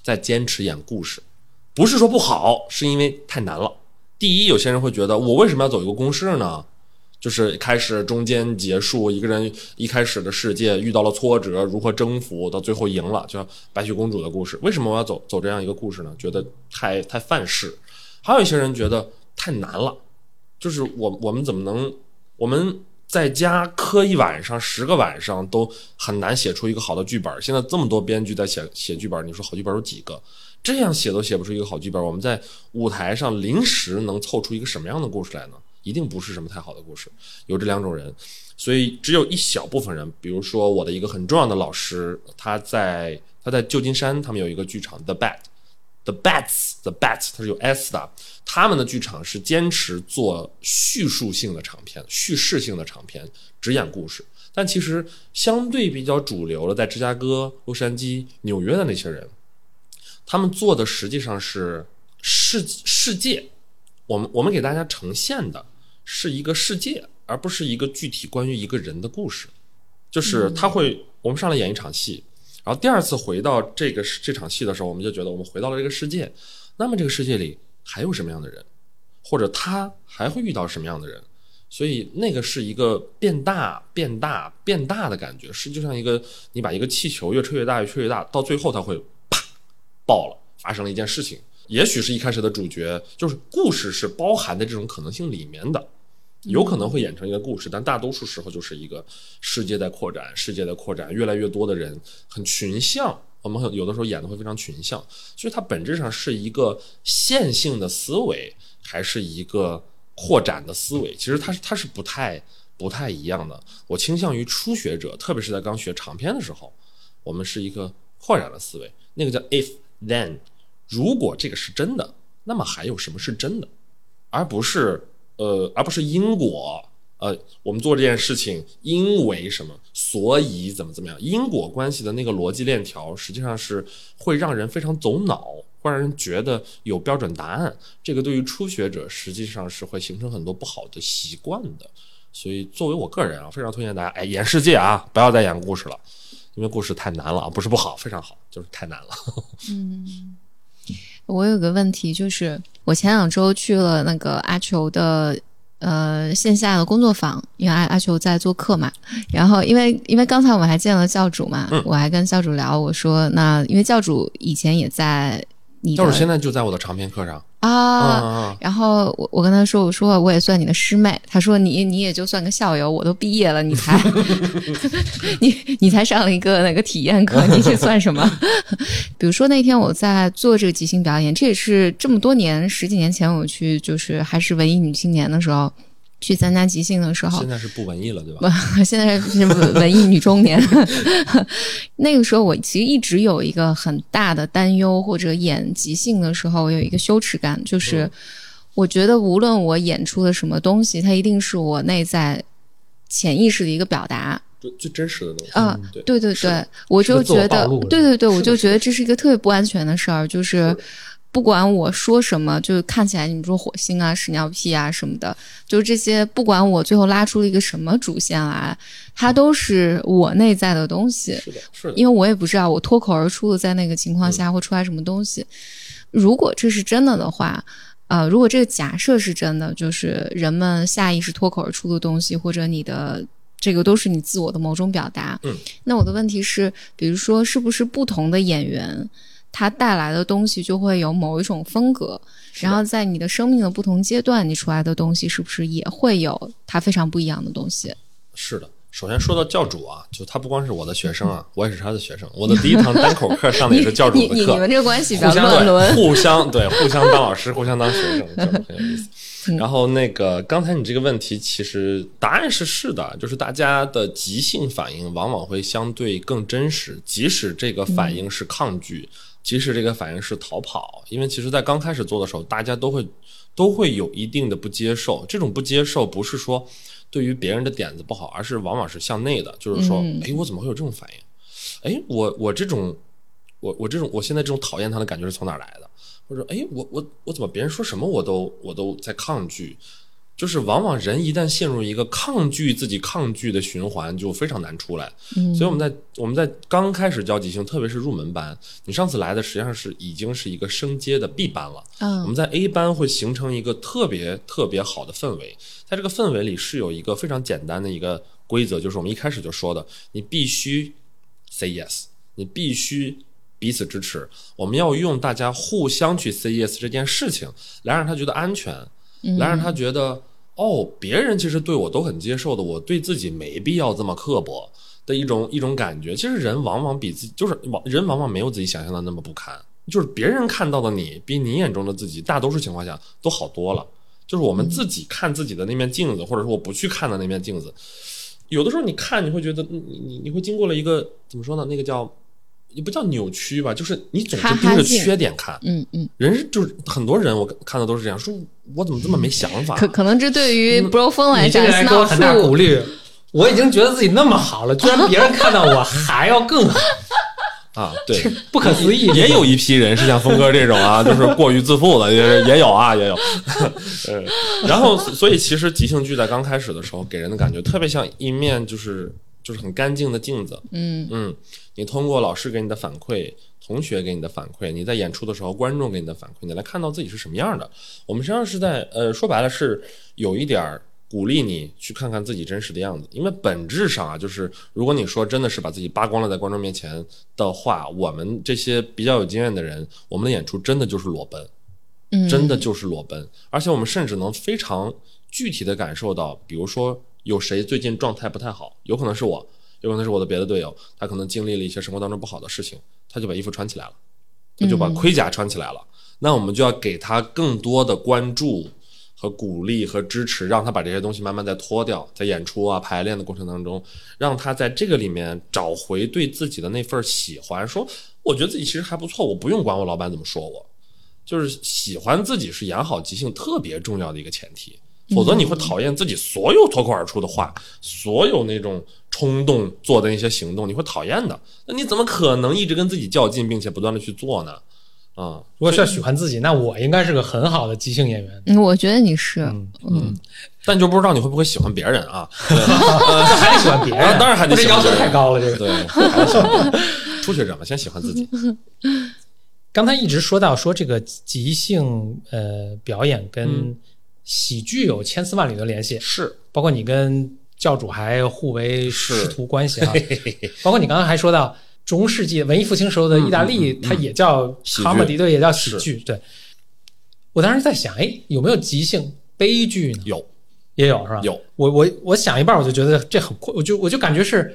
在坚持演故事，不是说不好，是因为太难了。第一，有些人会觉得我为什么要走一个公式呢？就是开始、中间、结束，一个人一开始的世界遇到了挫折，如何征服，到最后赢了，就像白雪公主的故事。为什么我要走走这样一个故事呢？觉得太太范式。还有一些人觉得太难了，就是我我们怎么能我们。在家磕一晚上、十个晚上都很难写出一个好的剧本。现在这么多编剧在写写剧本，你说好剧本有几个？这样写都写不出一个好剧本。我们在舞台上临时能凑出一个什么样的故事来呢？一定不是什么太好的故事。有这两种人，所以只有一小部分人，比如说我的一个很重要的老师，他在他在旧金山，他们有一个剧场 The Bat。The Bats，The Bats，它是有 S 的。他们的剧场是坚持做叙述性的长片、叙事性的长片，只演故事。但其实相对比较主流的，在芝加哥、洛杉矶、纽约的那些人，他们做的实际上是世世界。我们我们给大家呈现的是一个世界，而不是一个具体关于一个人的故事。就是他会，我们上来演一场戏。然后第二次回到这个这场戏的时候，我们就觉得我们回到了这个世界。那么这个世界里还有什么样的人，或者他还会遇到什么样的人？所以那个是一个变大、变大、变大的感觉，是就像一个你把一个气球越吹越大、越吹越大，到最后它会啪爆了，发生了一件事情。也许是一开始的主角，就是故事是包含在这种可能性里面的。有可能会演成一个故事，但大多数时候就是一个世界在扩展，世界在扩展，越来越多的人很群像。我们有的时候演的会非常群像，所以它本质上是一个线性的思维，还是一个扩展的思维？其实它是它是不太不太一样的。我倾向于初学者，特别是在刚学长篇的时候，我们是一个扩展的思维，那个叫 if then，如果这个是真的，那么还有什么是真的，而不是。呃，而不是因果。呃，我们做这件事情，因为什么，所以怎么怎么样？因果关系的那个逻辑链条，实际上是会让人非常走脑，会让人觉得有标准答案。这个对于初学者，实际上是会形成很多不好的习惯的。所以作为我个人啊，非常推荐大家，哎，演世界啊，不要再演故事了，因为故事太难了啊，不是不好，非常好，就是太难了。<laughs> 嗯我有个问题，就是我前两周去了那个阿球的呃线下的工作坊，因为阿阿球在做客嘛。然后因为因为刚才我们还见了教主嘛，嗯我还跟教主聊，我说那因为教主以前也在你教主现在就在我的长篇课上，啊。啊，然后我我跟他说，我说我也算你的师妹，他说你你也就算个校友，我都毕业了，你才 <laughs> 你你才上了一个那个体验课，你这算什么？<laughs> 比如说那天我在做这个即兴表演，这也是这么多年十几年前我去就是还是文艺女青年的时候去参加即兴的时候现，在是不文艺了，对吧？<laughs> 现在是文文艺女中年。<laughs> 那个时候，我其实一直有一个很大的担忧，或者演即兴的时候，我有一个羞耻感，就是嗯我觉得无论我演出的什么东西，它一定是我内在潜意识的一个表达。最最真实的东西啊对对对我就觉得对对对，我就觉得这是一个特别不安全的事儿，就是不管我说什么，就是看起来你们说火星啊、屎尿屁啊什么的，就是这些，不管我最后拉出了一个什么主线来，它都是我内在的东西。是的，是的，因为我也不知道我脱口而出的在那个情况下会出来什么东西。如果这是真的的话，呃，如果这个假设是真的，就是人们下意识脱口而出的东西，或者你的这个都是你自我的某种表达。嗯，那我的问题是，比如说，是不是不同的演员他带来的东西就会有某一种风格？然后在你的生命的不同阶段，你出来的东西是不是也会有它非常不一样的东西？是的。首先说到教主啊，就他不光是我的学生啊，<laughs> 我也是他的学生。我的第一堂单口课上的也是教主的课，<laughs> 你你你们这个关系比较乱伦。互相对互相当老师，<laughs> 互相当学生，就是很有意思。嗯然后那个刚才你这个问题，其实答案是是的，就是大家的即兴反应往往会相对更真实，即使这个反应是抗拒，即使这个反应是逃跑，因为其实在刚开始做的时候，大家都会都会有一定的不接受，这种不接受不是说对于别人的点子不好，而是往往是向内的，就是说，嗯哎，我怎么会有这种反应？哎，我我这种，我我这种，我现在这种讨厌他的感觉是从哪儿来的？或者，哎，我我我怎么别人说什么我都我都在抗拒？就是往往人一旦陷入一个抗拒自己抗拒的循环，就非常难出来。嗯所以我们在我们在刚开始教即兴，特别是入门班，你上次来的实际上是已经是一个升阶的 B 班了。我嗯们在 A 班会形成一个特别特别好的氛围，在这个氛围里是有一个非常简单的一个规则，就是我们一开始就说的，你必须 say yes，你必须彼此支持，我们要用大家互相去 say yes 这件事情，来让他觉得安全，来让他觉得哦，别人其实对我都很接受的，我对自己没必要这么刻薄的一种一种感觉。其实人往往比自己就是往人往往没有自己想象的那么不堪，就是别人看到的你比你眼中的自己，大多数情况下都好多了。就是我们自己看自己的那面镜子，或者说我不去看的那面镜子，有的时候你看你会觉得你你你会经过了一个怎么说呢？那个叫也不叫扭曲吧，就是你总是盯着缺点看。嗯嗯，人是就是很多人我看到都是这样，说我怎么这么没想法？可可能这对于 bro 风来你这讲是闹个人给我很大鼓。励。我已经觉得自己那么好了，居然别人看到我还要更好，啊，对，<laughs> 不可思议。也有一批人是像峰哥这种啊，就是过于自负的，也也有啊，也有。呃，<laughs> 然后所以其实即兴剧在刚开始的时候，给人的感觉特别像一面就是就是很干净的镜子。嗯嗯，你通过老师给你的反馈、同学给你的反馈，你在演出的时候，观众给你的反馈，你来看到自己是什么样的。我们实际上是在呃，说白了是有一点儿鼓励你去看看自己真实的样子，因为本质上啊，就是如果你说真的是把自己扒光了在观众面前的话，我们这些比较有经验的人，我们的演出真的就是裸奔。嗯，真的就是裸奔，而且我们甚至能非常具体的感受到，比如说有谁最近状态不太好，有可能是我，有可能是我的别的队友，他可能经历了一些生活当中不好的事情，他就把衣服穿起来了，他就把盔甲穿起来了，那我们就要给他更多的关注。和鼓励和支持，让他把这些东西慢慢再脱掉，在演出啊、排练的过程当中，让他在这个里面找回对自己的那份喜欢。说，我觉得自己其实还不错，我不用管我老板怎么说我，就是喜欢自己是演好即兴特别重要的一个前提，否则你会讨厌自己所有脱口而出的话，所有那种冲动做的那些行动，你会讨厌的。那你怎么可能一直跟自己较劲，并且不断的去做呢？啊，如果需要喜欢自己，那我应该是个很好的即兴演员。嗯，我觉得你是，嗯嗯，但就不知道你会不会喜欢别人啊？还得喜欢别人，啊当然还得这要求喜欢别人太高了。这个对，初学者嘛，先喜欢自己。<laughs> 刚才一直说到说这个即兴呃表演跟嗯喜剧有千丝万缕的联系，是，包括你跟教主还互为师徒关系啊。<laughs> 包括你刚刚还说到中世纪文艺复兴时候的意大利，嗯嗯嗯它也叫喜剧 comedy，对，也叫喜剧。对，我当时在想，哎，有没有即兴悲剧呢？有。也有是吧？有，我我我想一半，我就觉得这很酷，我就我就感觉是，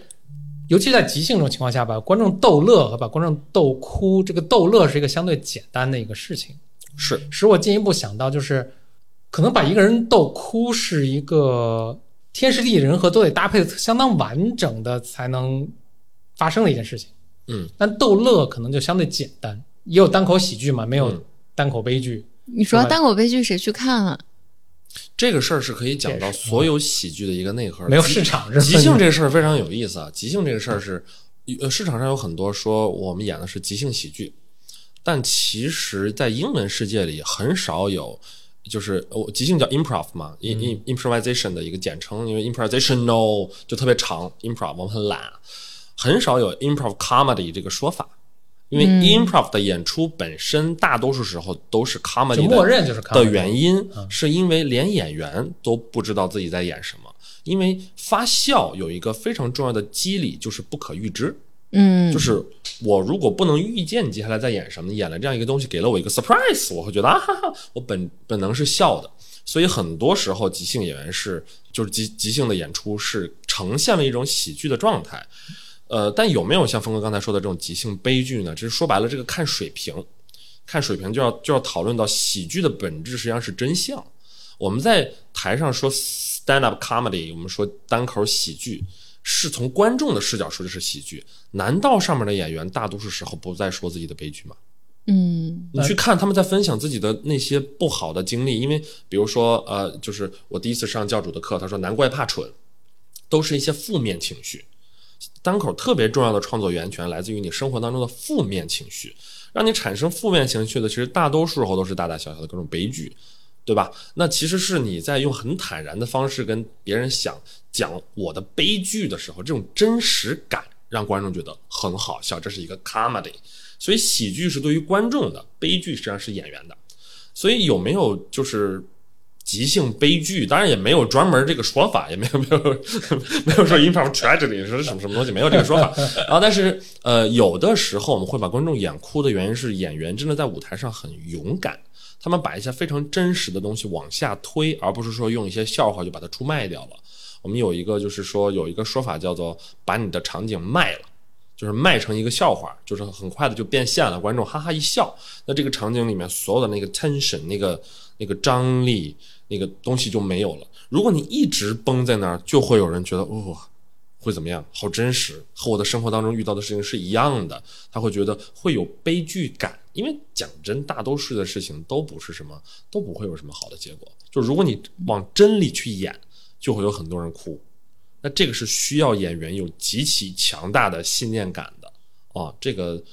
尤其在即兴这种情况下，把观众逗乐和把观众逗哭，这个逗乐是一个相对简单的一个事情，是。使我进一步想到，就是可能把一个人逗哭是一个天时地利人和都得搭配的相当完整的才能发生的一件事情。嗯，但逗乐可能就相对简单，也有单口喜剧嘛，没有嗯单口悲剧。你说单口悲剧谁去看啊？这个事儿是可以讲到所有喜剧的一个内核。没有市场，即兴这个事儿非常有意思啊！即兴这个事儿是，呃，市场上有很多说我们演的是即兴喜剧，但其实，在英文世界里很少有，就是我即兴叫 improv 嘛，in in improvisation 的一个简称，因为 improvisational 就特别长，improv 我们很懒，很少有 improv comedy 这个说法。因为 improv 的演出本身大多数时候都是 comedy 的默认就是的原因，是因为连演员都不知道自己在演什么。因为发笑有一个非常重要的机理，就是不可预知。嗯，就是我如果不能预见你接下来在演什么，演了这样一个东西，给了我一个 surprise，我会觉得啊哈哈，我本本能是笑的。所以很多时候即兴演员是就是即即兴的演出是呈现了一种喜剧的状态。呃，但有没有像峰哥刚才说的这种即兴悲剧呢？其实说白了，这个看水平，看水平就要就要讨论到喜剧的本质实际上是真相。我们在台上说 stand up comedy，我们说单口喜剧，是从观众的视角说这是喜剧。难道上面的演员大多数时候不再说自己的悲剧吗？嗯你去看他们在分享自己的那些不好的经历，因为比如说呃，就是我第一次上教主的课，他说难怪怕蠢，都是一些负面情绪。单口特别重要的创作源泉来自于你生活当中的负面情绪，让你产生负面情绪的，其实大多数时候都是大大小小的各种悲剧，对吧？那其实是你在用很坦然的方式跟别人想讲我的悲剧的时候，这种真实感让观众觉得很好笑，这是一个 comedy。所以喜剧是对于观众的，悲剧实际上是演员的。所以有没有就是即兴悲剧？当然也没有专门这个说法，也没有没有 <laughs> 没有说 improv tragedy 说什么什么东西，没有这个说法。然后但是呃，有的时候我们会把观众演哭的原因是演员真的在舞台上很勇敢，他们把一些非常真实的东西往下推，而不是说用一些笑话就把它出卖掉了。我们有一个就是说有一个说法叫做把你的场景卖了。就是卖成一个笑话，就是很快的就变现了，观众哈哈一笑，那这个场景里面所有的那个 tension、那个那个张力、那个东西就没有了。如果你一直绷在那儿，就会有人觉得哦，会怎么样？好真实，和我的生活当中遇到的事情是一样的。他会觉得会有悲剧感，因为讲真，大多数的事情都不是什么，都不会有什么好的结果。就如果你往真里去演，就会有很多人哭。那这个是需要演员有极其强大的信念感的啊，这个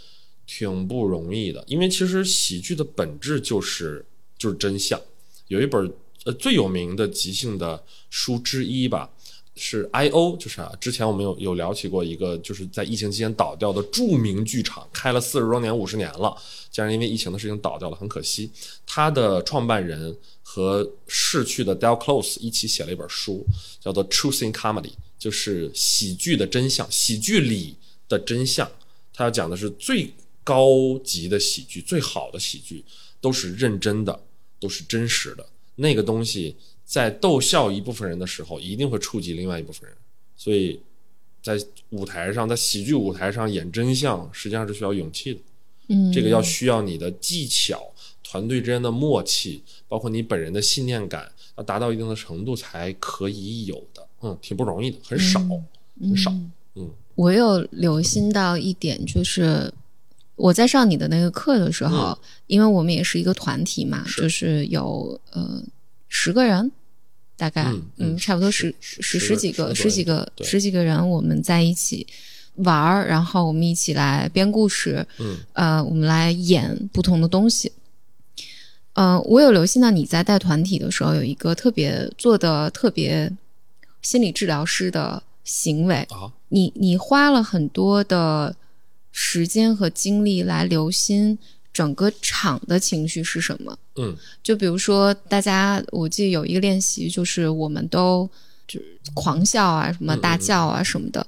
挺不容易的。因为其实喜剧的本质就是就是真相。有一本呃最有名的即兴的书之一吧，是 I.O.，就是啊，之前我们有有聊起过一个就是在疫情期间倒掉的著名剧场，开了四十多年、五十年了，竟然因为疫情的事情倒掉了，很可惜。他的创办人和逝去的 Del Close 一起写了一本书，叫做《Truth in Comedy》，就是喜剧的真相，喜剧里的真相。他要讲的是最高级的喜剧，最好的喜剧都是认真的，都是真实的。那个东西在逗笑一部分人的时候，一定会触及另外一部分人。所以在舞台上，在喜剧舞台上演真相，实际上是需要勇气的。嗯，这个要需要你的技巧、团队之间的默契，包括你本人的信念感，要达到一定的程度才可以有的。嗯，挺不容易的，很少，很少。嗯我有留心到一点，就是我在上你的那个课的时候，因为我们也是一个团体嘛，是就是有呃十个人，大概嗯嗯差不多十十十十几个十几个对十几个人，我们在一起玩儿，然后我们一起来编故事，嗯呃，我们来演不同的东西。呃，我有留心到你在带团体的时候有一个特别做的特别心理治疗师的行为，啊，你你花了很多的时间和精力来留心整个场的情绪是什么。嗯。就比如说，大家我记得有一个练习，就是我们都就是狂笑啊，什么大叫啊什么的。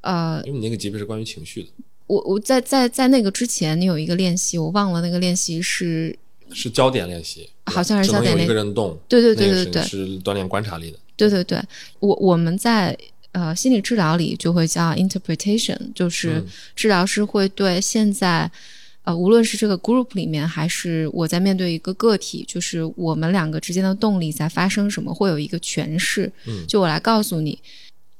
呃，因为你那个级别是关于情绪的，我我在在在那个之前，你有一个练习，我忘了那个练习是，是焦点练习，好像是焦点练个人动，对对对那个对对是是锻炼观察力的。对对对，我我们在呃心理治疗里就会叫 interpretation，就是嗯。治疗师会对现在呃无论是这个 group 里面，还是我在面对一个个体，就是我们两个之间的动力在发生什么，会有一个诠释。嗯就我来告诉你。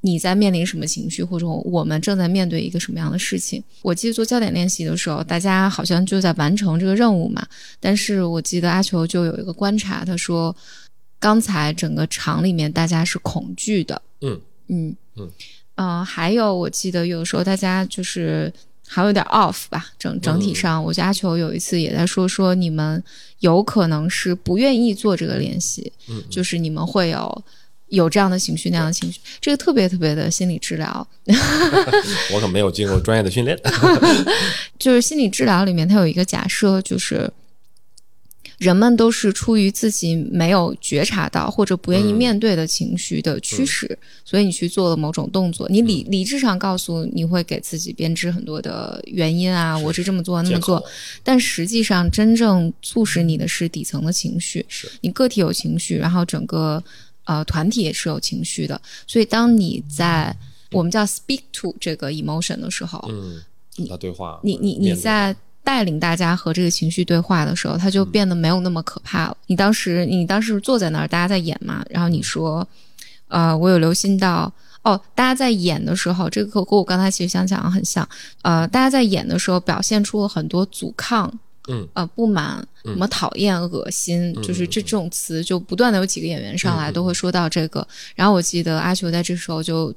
你在面临什么情绪，或者我们正在面对一个什么样的事情？我记得做焦点练习的时候，大家好像就在完成这个任务嘛。但是我记得阿球就有一个观察，他说，刚才整个场里面大家是恐惧的，嗯嗯嗯呃还有我记得有的时候大家就是还有点 off 吧，整整体上，我觉得阿球有一次也在说说你们有可能是不愿意做这个练习，嗯，就是你们会有。有这样的情绪，那样的情绪，这个特别特别的心理治疗。<laughs> 我可没有经过专业的训练。<laughs> 就是心理治疗里面，它有一个假设，就是人们都是出于自己没有觉察到或者不愿意嗯面对的情绪的驱使，所以你去做了某种动作。你嗯理理智上告诉你会给自己编织很多的原因啊，我是这么做那么做，但实际上真正促使你的是底层的情绪。是你个体有情绪，然后整个呃团体也是有情绪的。所以当你在我们叫 speak to 这个 emotion 的时候，嗯，和他对话，你你你在带领大家和这个情绪对话的时候，它就变得没有那么可怕了。你当时你当时坐在那儿，大家在演嘛，然后你说，呃，我有留心到。哦，大家在演的时候，这个和和我刚才其实想讲的很像。呃，大家在演的时候表现出了很多阻抗，嗯呃，不满，什么讨厌、恶心，就是这这种词，就不断的有几个演员上来嗯都会说到这个。然后我记得阿球在这时候就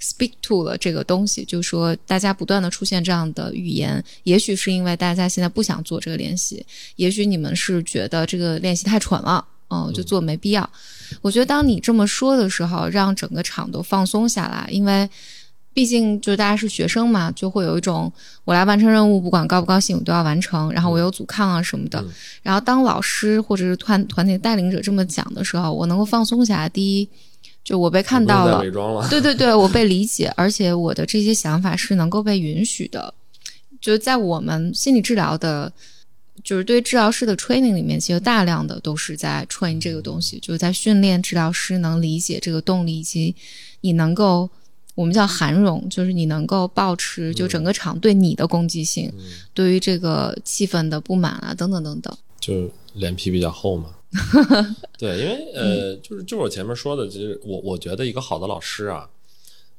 speak to 了这个东西，就说大家不断的出现这样的语言，也许是因为大家现在不想做这个练习，也许你们是觉得这个练习太蠢了，嗯，就做没必要。我觉得当你这么说的时候，让整个场都放松下来，因为毕竟就是大家是学生嘛，就会有一种我来完成任务，不管高不高兴，我都要完成。然后我有阻抗啊什么的。嗯然后当老师或者是团团体带领者这么讲的时候，我能够放松下来。第一，就我被看到了。对对对，<laughs> 我被理解，而且我的这些想法是能够被允许的。就是在我们心理治疗的，就是对治疗师的 training 里面，其实大量的都是在 train 这个东西，就是在训练治疗师能理解这个动力，以及你能够我们叫涵容，就是你能够保持就整个场对你的攻击性，对于这个气氛的不满啊，等等等等。就脸皮比较厚嘛。<laughs> 对，因为呃，就是就是我前面说的，就是我我觉得一个好的老师啊，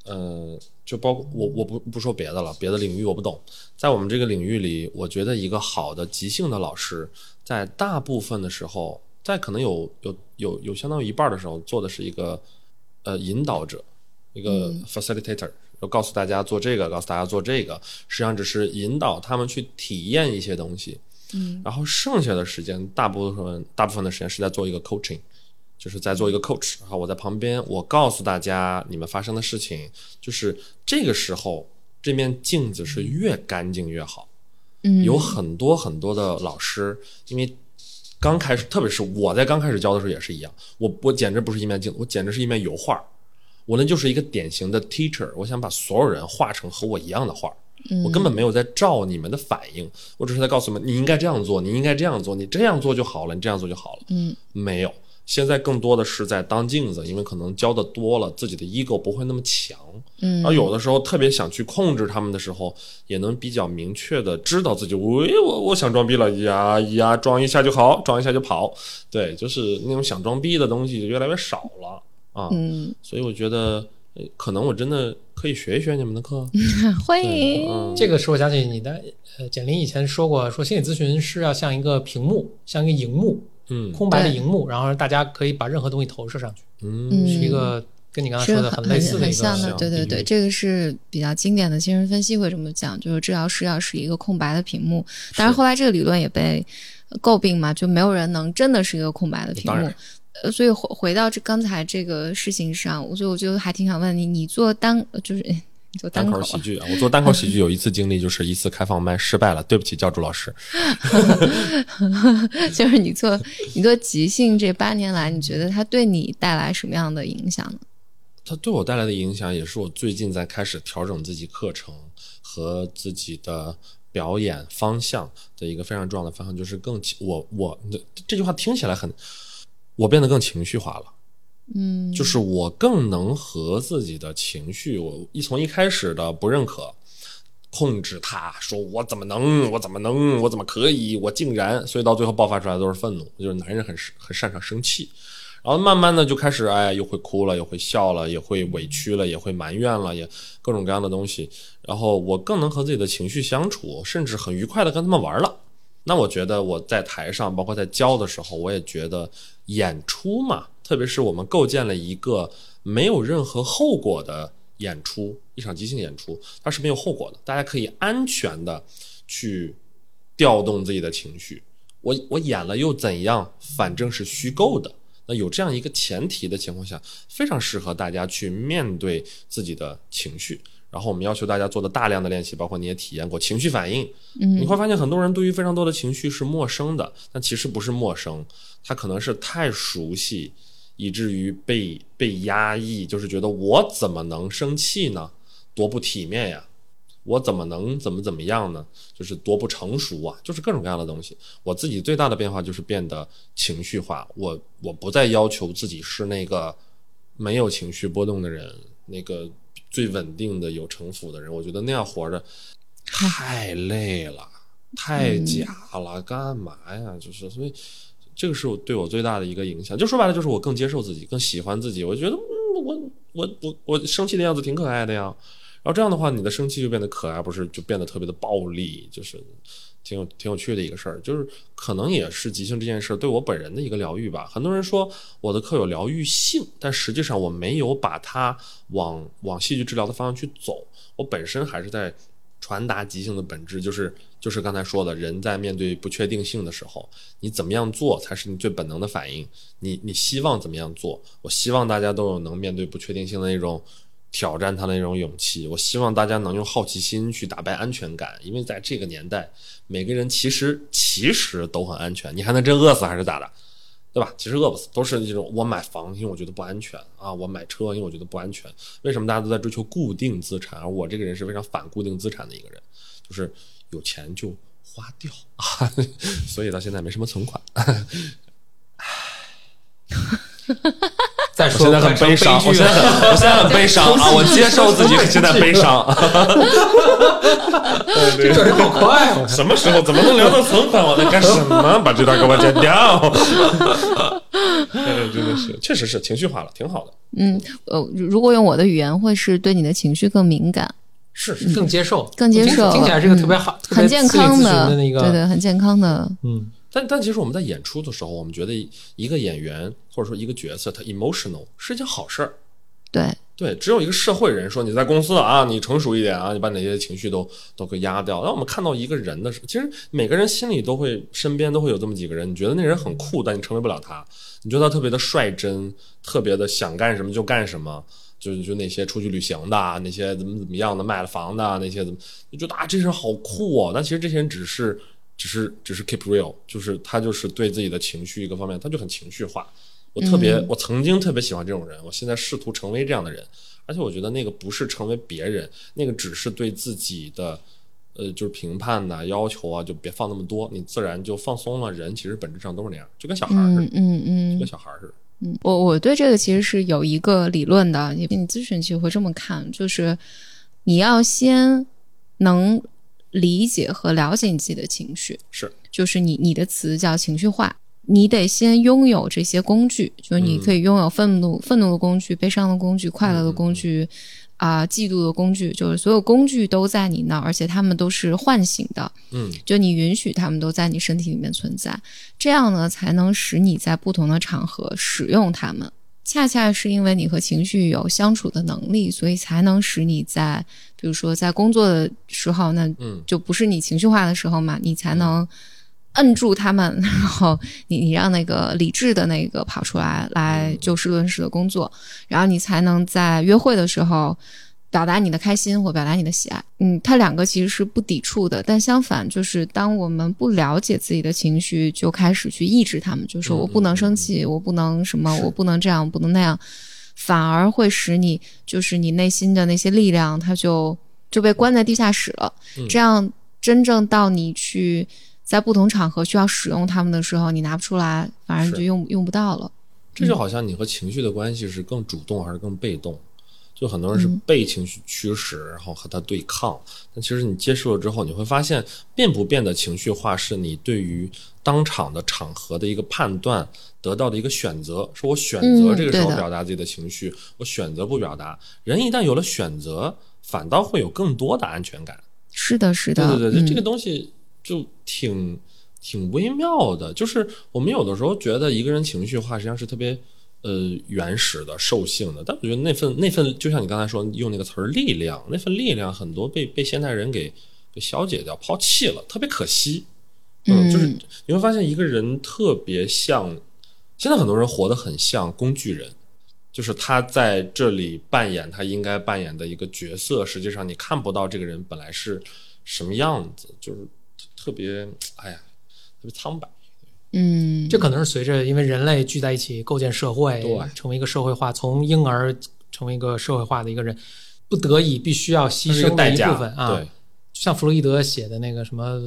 呃，就包括我我不不说别的了，别的领域我不懂，在我们这个领域里，我觉得一个好的即兴的老师，在大部分的时候，在可能有有有有相当于一半的时候，做的是一个呃引导者，一个 facilitator，就告诉大家做这个，告诉大家做这个，实际上只是引导他们去体验一些东西。嗯然后剩下的时间，大部分大部分的时间是在做一个 coaching，就是在做一个 coach。然后我在旁边，我告诉大家你们发生的事情，就是这个时候这面镜子是越干净越好。嗯，有很多很多的老师，因为刚开始，特别是我在刚开始教的时候也是一样，我我简直不是一面镜子，我简直是一面油画。我那就是一个典型的 teacher，我想把所有人画成和我一样的画。我根本没有在照你们的反应，我只是在告诉你们，你应该这样做，你应该这样做，你这样做就好了，你这样做就好了。嗯，没有，现在更多的是在当镜子，因为可能教的多了，自己的 ego 不会那么强。嗯，而有的时候特别想去控制他们的时候，也能比较明确的知道自己，喂，我我想装逼了呀呀，装一下就好，装一下就跑。对，就是那种想装逼的东西就越来越少了啊。嗯，所以我觉得，呃可能我真的可以学一学你们的课。<laughs> 欢迎。嗯，这个是我想起你的呃，简林以前说过，说心理咨询是要像一个屏幕，像一个荧幕，嗯。空白的荧幕，然后让大家可以把任何东西投射上去，嗯。嗯是一个跟你刚才说的很类似的一个很像的，对对对，这个是比较经典的精神分析会这么讲，就是治疗师要是一个空白的屏幕，但是后来这个理论也被诟病嘛，就没有人能真的是一个空白的屏幕。呃，所以回回到这刚才这个事情上，所以我就还挺想问你，你做单就是 <laughs> 做单单口啊口喜剧啊，我做单口喜剧有一次经历，就是一次开放麦失败了，对不起教主老师。<laughs> 就是你做你做即兴这八年来，你觉得它对你带来什么样的影响呢？它对我带来的影响，也是我最近在开始调整自己课程和自己的表演方向的一个非常重要的方向，就是更情我我这句话听起来很，我变得更情绪化了。嗯，就是我更能和自己的情绪，我一从一开始的不认可、控制他，说我怎么能，我怎么能，我怎么可以，我竟然，所以到最后爆发出来都是愤怒，就是男人很很擅长生气，然后慢慢的就开始，哎，又会哭了，又会笑了，也会委屈了，也会埋怨了，也各种各样的东西，然后我更能和自己的情绪相处，甚至很愉快的跟他们玩了。那我觉得我在台上，包括在教的时候，我也觉得演出嘛，特别是我们构建了一个没有任何后果的演出，一场即兴演出，它是没有后果的，大家可以安全的去调动自己的情绪。我我演了又怎样？反正是虚构的。那有这样一个前提的情况下，非常适合大家去面对自己的情绪。然后我们要求大家做的大量的练习，包括你也体验过情绪反应，你会发现很多人对于非常多的情绪是陌生的，但其实不是陌生，他可能是太熟悉，以至于被被压抑，就是觉得我怎么能生气呢？多不体面呀！我怎么能怎么怎么样呢？就是多不成熟啊！就是各种各样的东西。我自己最大的变化就是变得情绪化，我我不再要求自己是那个没有情绪波动的人，那个最稳定的有城府的人。我觉得那样活着太累了，太假了，干嘛呀？就是所以。这个是我对我最大的一个影响，就说白了，就是我更接受自己，更喜欢自己。我觉得，嗯，我我我我生气的样子挺可爱的呀。然后这样的话，你的生气就变得可爱，不是就变得特别的暴力，就是挺有挺有趣的一个事儿。就是可能也是即兴这件事对我本人的一个疗愈吧。很多人说我的课有疗愈性，但实际上我没有把它往往戏剧治疗的方向去走。我本身还是在传达即兴的本质，就是就是刚才说的，人在面对不确定性的时候，你怎么样做才是你最本能的反应？你你希望怎么样做？我希望大家都有能面对不确定性的那种挑战他的那种勇气。我希望大家能用好奇心去打败安全感，因为在这个年代，每个人其实其实都很安全，你还能真饿死还是咋的？对吧？其实饿不死，都是这种我买房，因为我觉得不安全啊；我买车，因为我觉得不安全。为什么大家都在追求固定资产？而我这个人是非常反固定资产的一个人，就是有钱就花掉啊，<laughs> 所以到现在没什么存款。哈哈哈哈哈再说我现在很悲伤，我现在很我现在很悲伤啊！<laughs> 我接受自己现在悲伤。<laughs> 这转好快啊！什么时候怎么能聊到存款？我在干什么？<laughs> 把这段给我剪掉。哎真的是，确实是情绪化了，挺好的。嗯，呃，如果用我的语言，会是对你的情绪更敏感，是是更接受，更接受听起来是个特别好、特别很健康心理咨询的那个，对对，很健康的。嗯，但但其实我们在演出的时候，我们觉得一个演员或者说一个角色，他 emotional 是一件好事儿。对，对，只有一个社会人说你在公司啊，你成熟一点啊，你把哪些情绪都都给压掉。当我们看到一个人的时候，其实每个人心里都会，身边都会有这么几个人，你觉得那人很酷，但你成为不了他。你觉得他特别的率真，特别的想干什么就干什么，就就那些出去旅行的，啊那些怎么怎么样的，卖了房的，啊那些怎么，就觉得啊这人好酷哦。但其实这些人只是只是只是 keep real，就是他就是对自己的情绪一个方面，他就很情绪化。我特别，我曾经特别喜欢这种人，我现在试图成为这样的人，而且我觉得那个不是成为别人，那个只是对自己的，呃，就是评判呐、要求啊，就别放那么多，你自然就放松了。人其实本质上都是那样，就跟小孩儿似的，嗯嗯嗯就跟小孩儿似的。嗯，我我对这个其实是有一个理论的，也你咨询其实会这么看，就是你要先能理解和了解你自己的情绪，是，就是你你的词叫情绪化，你得先拥有这些工具，就是你可以拥有愤怒、愤怒的工具、悲伤的工具、快乐的工具。啊、嫉妒的工具，就是所有工具都在你那儿，而且他们都是唤醒的。嗯，就你允许他们都在你身体里面存在，这样呢，才能使你在不同的场合使用它们，恰恰是因为你和情绪有相处的能力，所以才能使你在，比如说在工作的时候，那嗯。就不是你情绪化的时候嘛，你才能摁住他们，<laughs> 然后你你让那个理智的那个跑出来，来就事论事的工作，然后你才能在约会的时候表达你的开心或表达你的喜爱。嗯，它两个其实是不抵触的，但相反，就是当我们不了解自己的情绪，就开始去抑制他们，就说嗯我不能生气，我不能什么，我不能这样，我不能那样，反而会使你就是你内心的那些力量，它就就被关在地下室了。嗯这样真正到你去在不同场合需要使用它们的时候，你拿不出来，反而你就用用不到了。这就好像你和情绪的关系是更主动还是更被动？就很多人是被情绪驱使，然后和他对抗。但其实你接受了之后，你会发现变不变的情绪化是你对于当场的场合的一个判断得到的一个选择，是我选择嗯这个时候表达自己的情绪，我选择不表达。人一旦有了选择，反倒会有更多的安全感。是的，是的，对对对，嗯这个东西就挺挺微妙的。就是我们有的时候觉得一个人情绪化，实际上是特别呃原始的、兽性的。但我觉得那份那份，就像你刚才说用那个词儿“力量”，那份力量很多被被现代人给给消解掉、抛弃了，特别可惜。嗯就是你会发现一个人特别像，现在很多人活得很像工具人。就是他在这里扮演他应该扮演的一个角色，实际上你看不到这个人本来是什么样子，就是特别，哎呀，特别苍白。嗯，这可能是随着因为人类聚在一起构建社会，对成为一个社会化，从婴儿成为一个社会化的一个人，不得已必须要牺牲的一代价，部分啊。对，就像弗洛伊德写的那个什么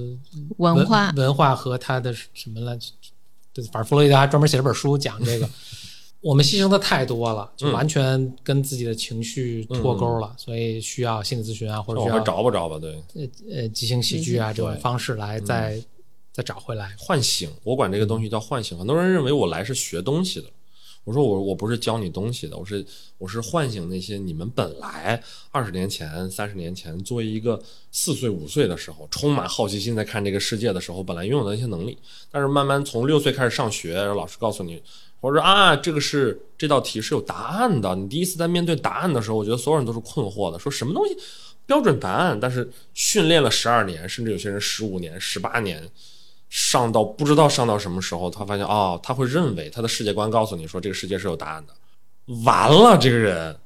文化文文化和他的什么了，对，反正弗洛伊德还专门写了本书讲这个。我们牺牲的太多了，就嗯完全跟自己的情绪脱钩了，所以需要心理咨询啊，或者需要找吧找吧，对，呃呃即兴喜剧啊这种方式来再、再找回来。唤醒，我管这个东西叫唤醒。很多人认为我来是学东西的，我说我我不是教你东西的，我是我是唤醒那些你们本来二十年前、三十年前作为一个四岁五岁的时候，充满好奇心在看这个世界的时候，本来拥有的一些能力，但是慢慢从六岁开始上学，然后老师告诉你。我说啊，这个是这道题是有答案的。你第一次在面对答案的时候，我觉得所有人都是困惑的，说什么东西标准答案？但是训练了十二年，甚至有些人十五年、十八年，上到不知道上到什么时候，他发现哦，他会认为他的世界观告诉你说这个世界是有答案的。完了，这个人，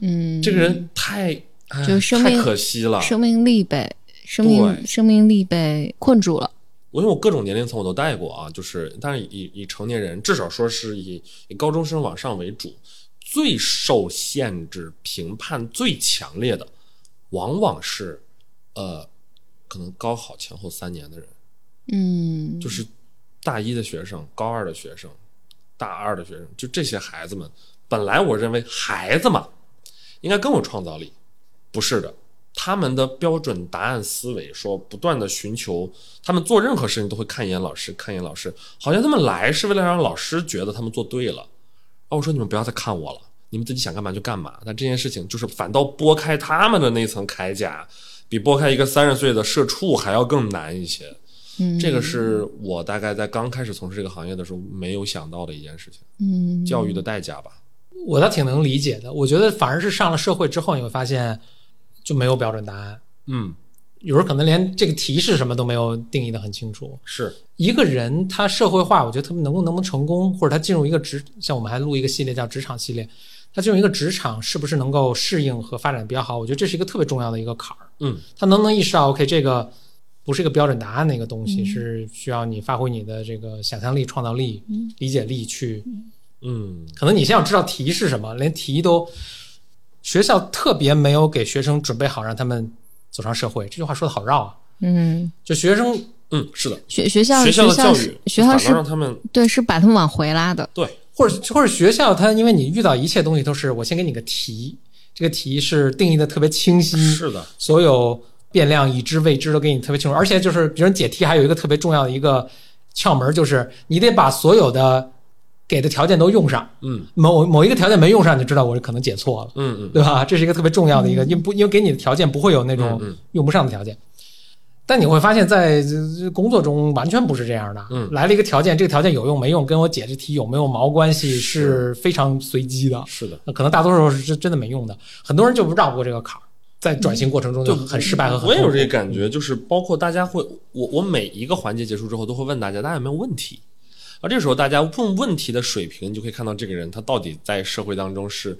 嗯，这个人太，哎就生命太可惜了。生命力被生命生命力被困住了。我因为我各种年龄层我都带过啊，就是但是以以成年人，至少说是以以高中生往上为主，最受限制、评判最强烈的，往往是呃，可能高考前后三年的人，嗯，就是大一的学生、高二的学生、大二的学生，就这些孩子们，本来我认为孩子嘛，应该更有创造力，不是的。他们的标准答案思维，说不断的寻求，他们做任何事情都会看一眼老师，看一眼老师，好像他们来是为了让老师觉得他们做对了。啊，我说你们不要再看我了，你们自己想干嘛就干嘛。但这件事情就是反倒拨开他们的那层铠甲，比拨开一个三十岁的社畜还要更难一些。嗯这个是我大概在刚开始从事这个行业的时候没有想到的一件事情，嗯教育的代价吧。我倒挺能理解的。我觉得反而是上了社会之后，你会发现就没有标准答案，嗯，有时候可能连这个题是什么都没有定义的很清楚。是，一个人他社会化，我觉得他能不能不能成功，或者他进入一个职，像我们还录一个系列叫职场系列，他进入一个职场是不是能够适应和发展比较好？我觉得这是一个特别重要的一个坎儿。嗯，他能不能意识到，OK，这个不是一个标准答案的一个东西，是需要你发挥你的这个想象力、创造力、理解力去。嗯，可能你先要知道题是什么，连题都学校特别没有给学生准备好，让他们走上社会。这句话说的好绕啊！嗯，就学生嗯，是的，学学校学校的教育学校是让他们对是把他们往回拉的。对，或者或者学校，它因为你遇到一切东西都是我先给你个题，这个题是定义的特别清晰，是的，所有变量、已知、未知都给你特别清楚，而且就是别人解题还有一个特别重要的一个窍门，就是你得把所有的给的条件都用上，嗯某某一个条件没用上，你就知道我可能解错了。嗯嗯，对吧？这是一个特别重要的一个，因不因为给你的条件不会有那种用不上的条件。但你会发现在工作中完全不是这样的。嗯来了一个条件，这个条件有用没用，跟我解这题有没有毛关系，是非常随机的。是的。那可能大多数是真真的没用的，很多人就绕不过这个坎儿，在转型过程中就很失败和很我也有这个感觉，就是包括大家会，我我每一个环节结束之后都会问大家，大家有没有问题？而这时候大家问问题的水平，你就可以看到这个人他到底在社会当中是，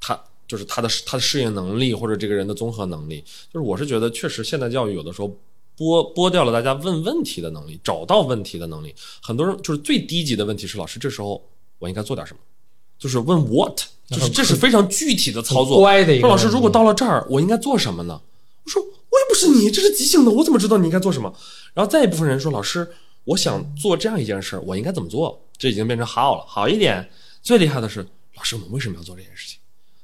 他就是他的他的适应能力或者这个人的综合能力。就是我是觉得，确实现代教育有的时候剥剥掉了大家问问题的能力，找到问题的能力。很多人就是最低级的问题是，老师这时候我应该做点什么？就是问 what，就是这是非常具体的操作。乖的一个说老师，如果到了这儿，我应该做什么呢？我说我也不是你，这是即兴的，我怎么知道你应该做什么？然后再一部分人说，老师，我想做这样一件事儿，我应该怎么做？这已经变成 how 了，好一点。最厉害的是，老师，我们为什么要做这件事情？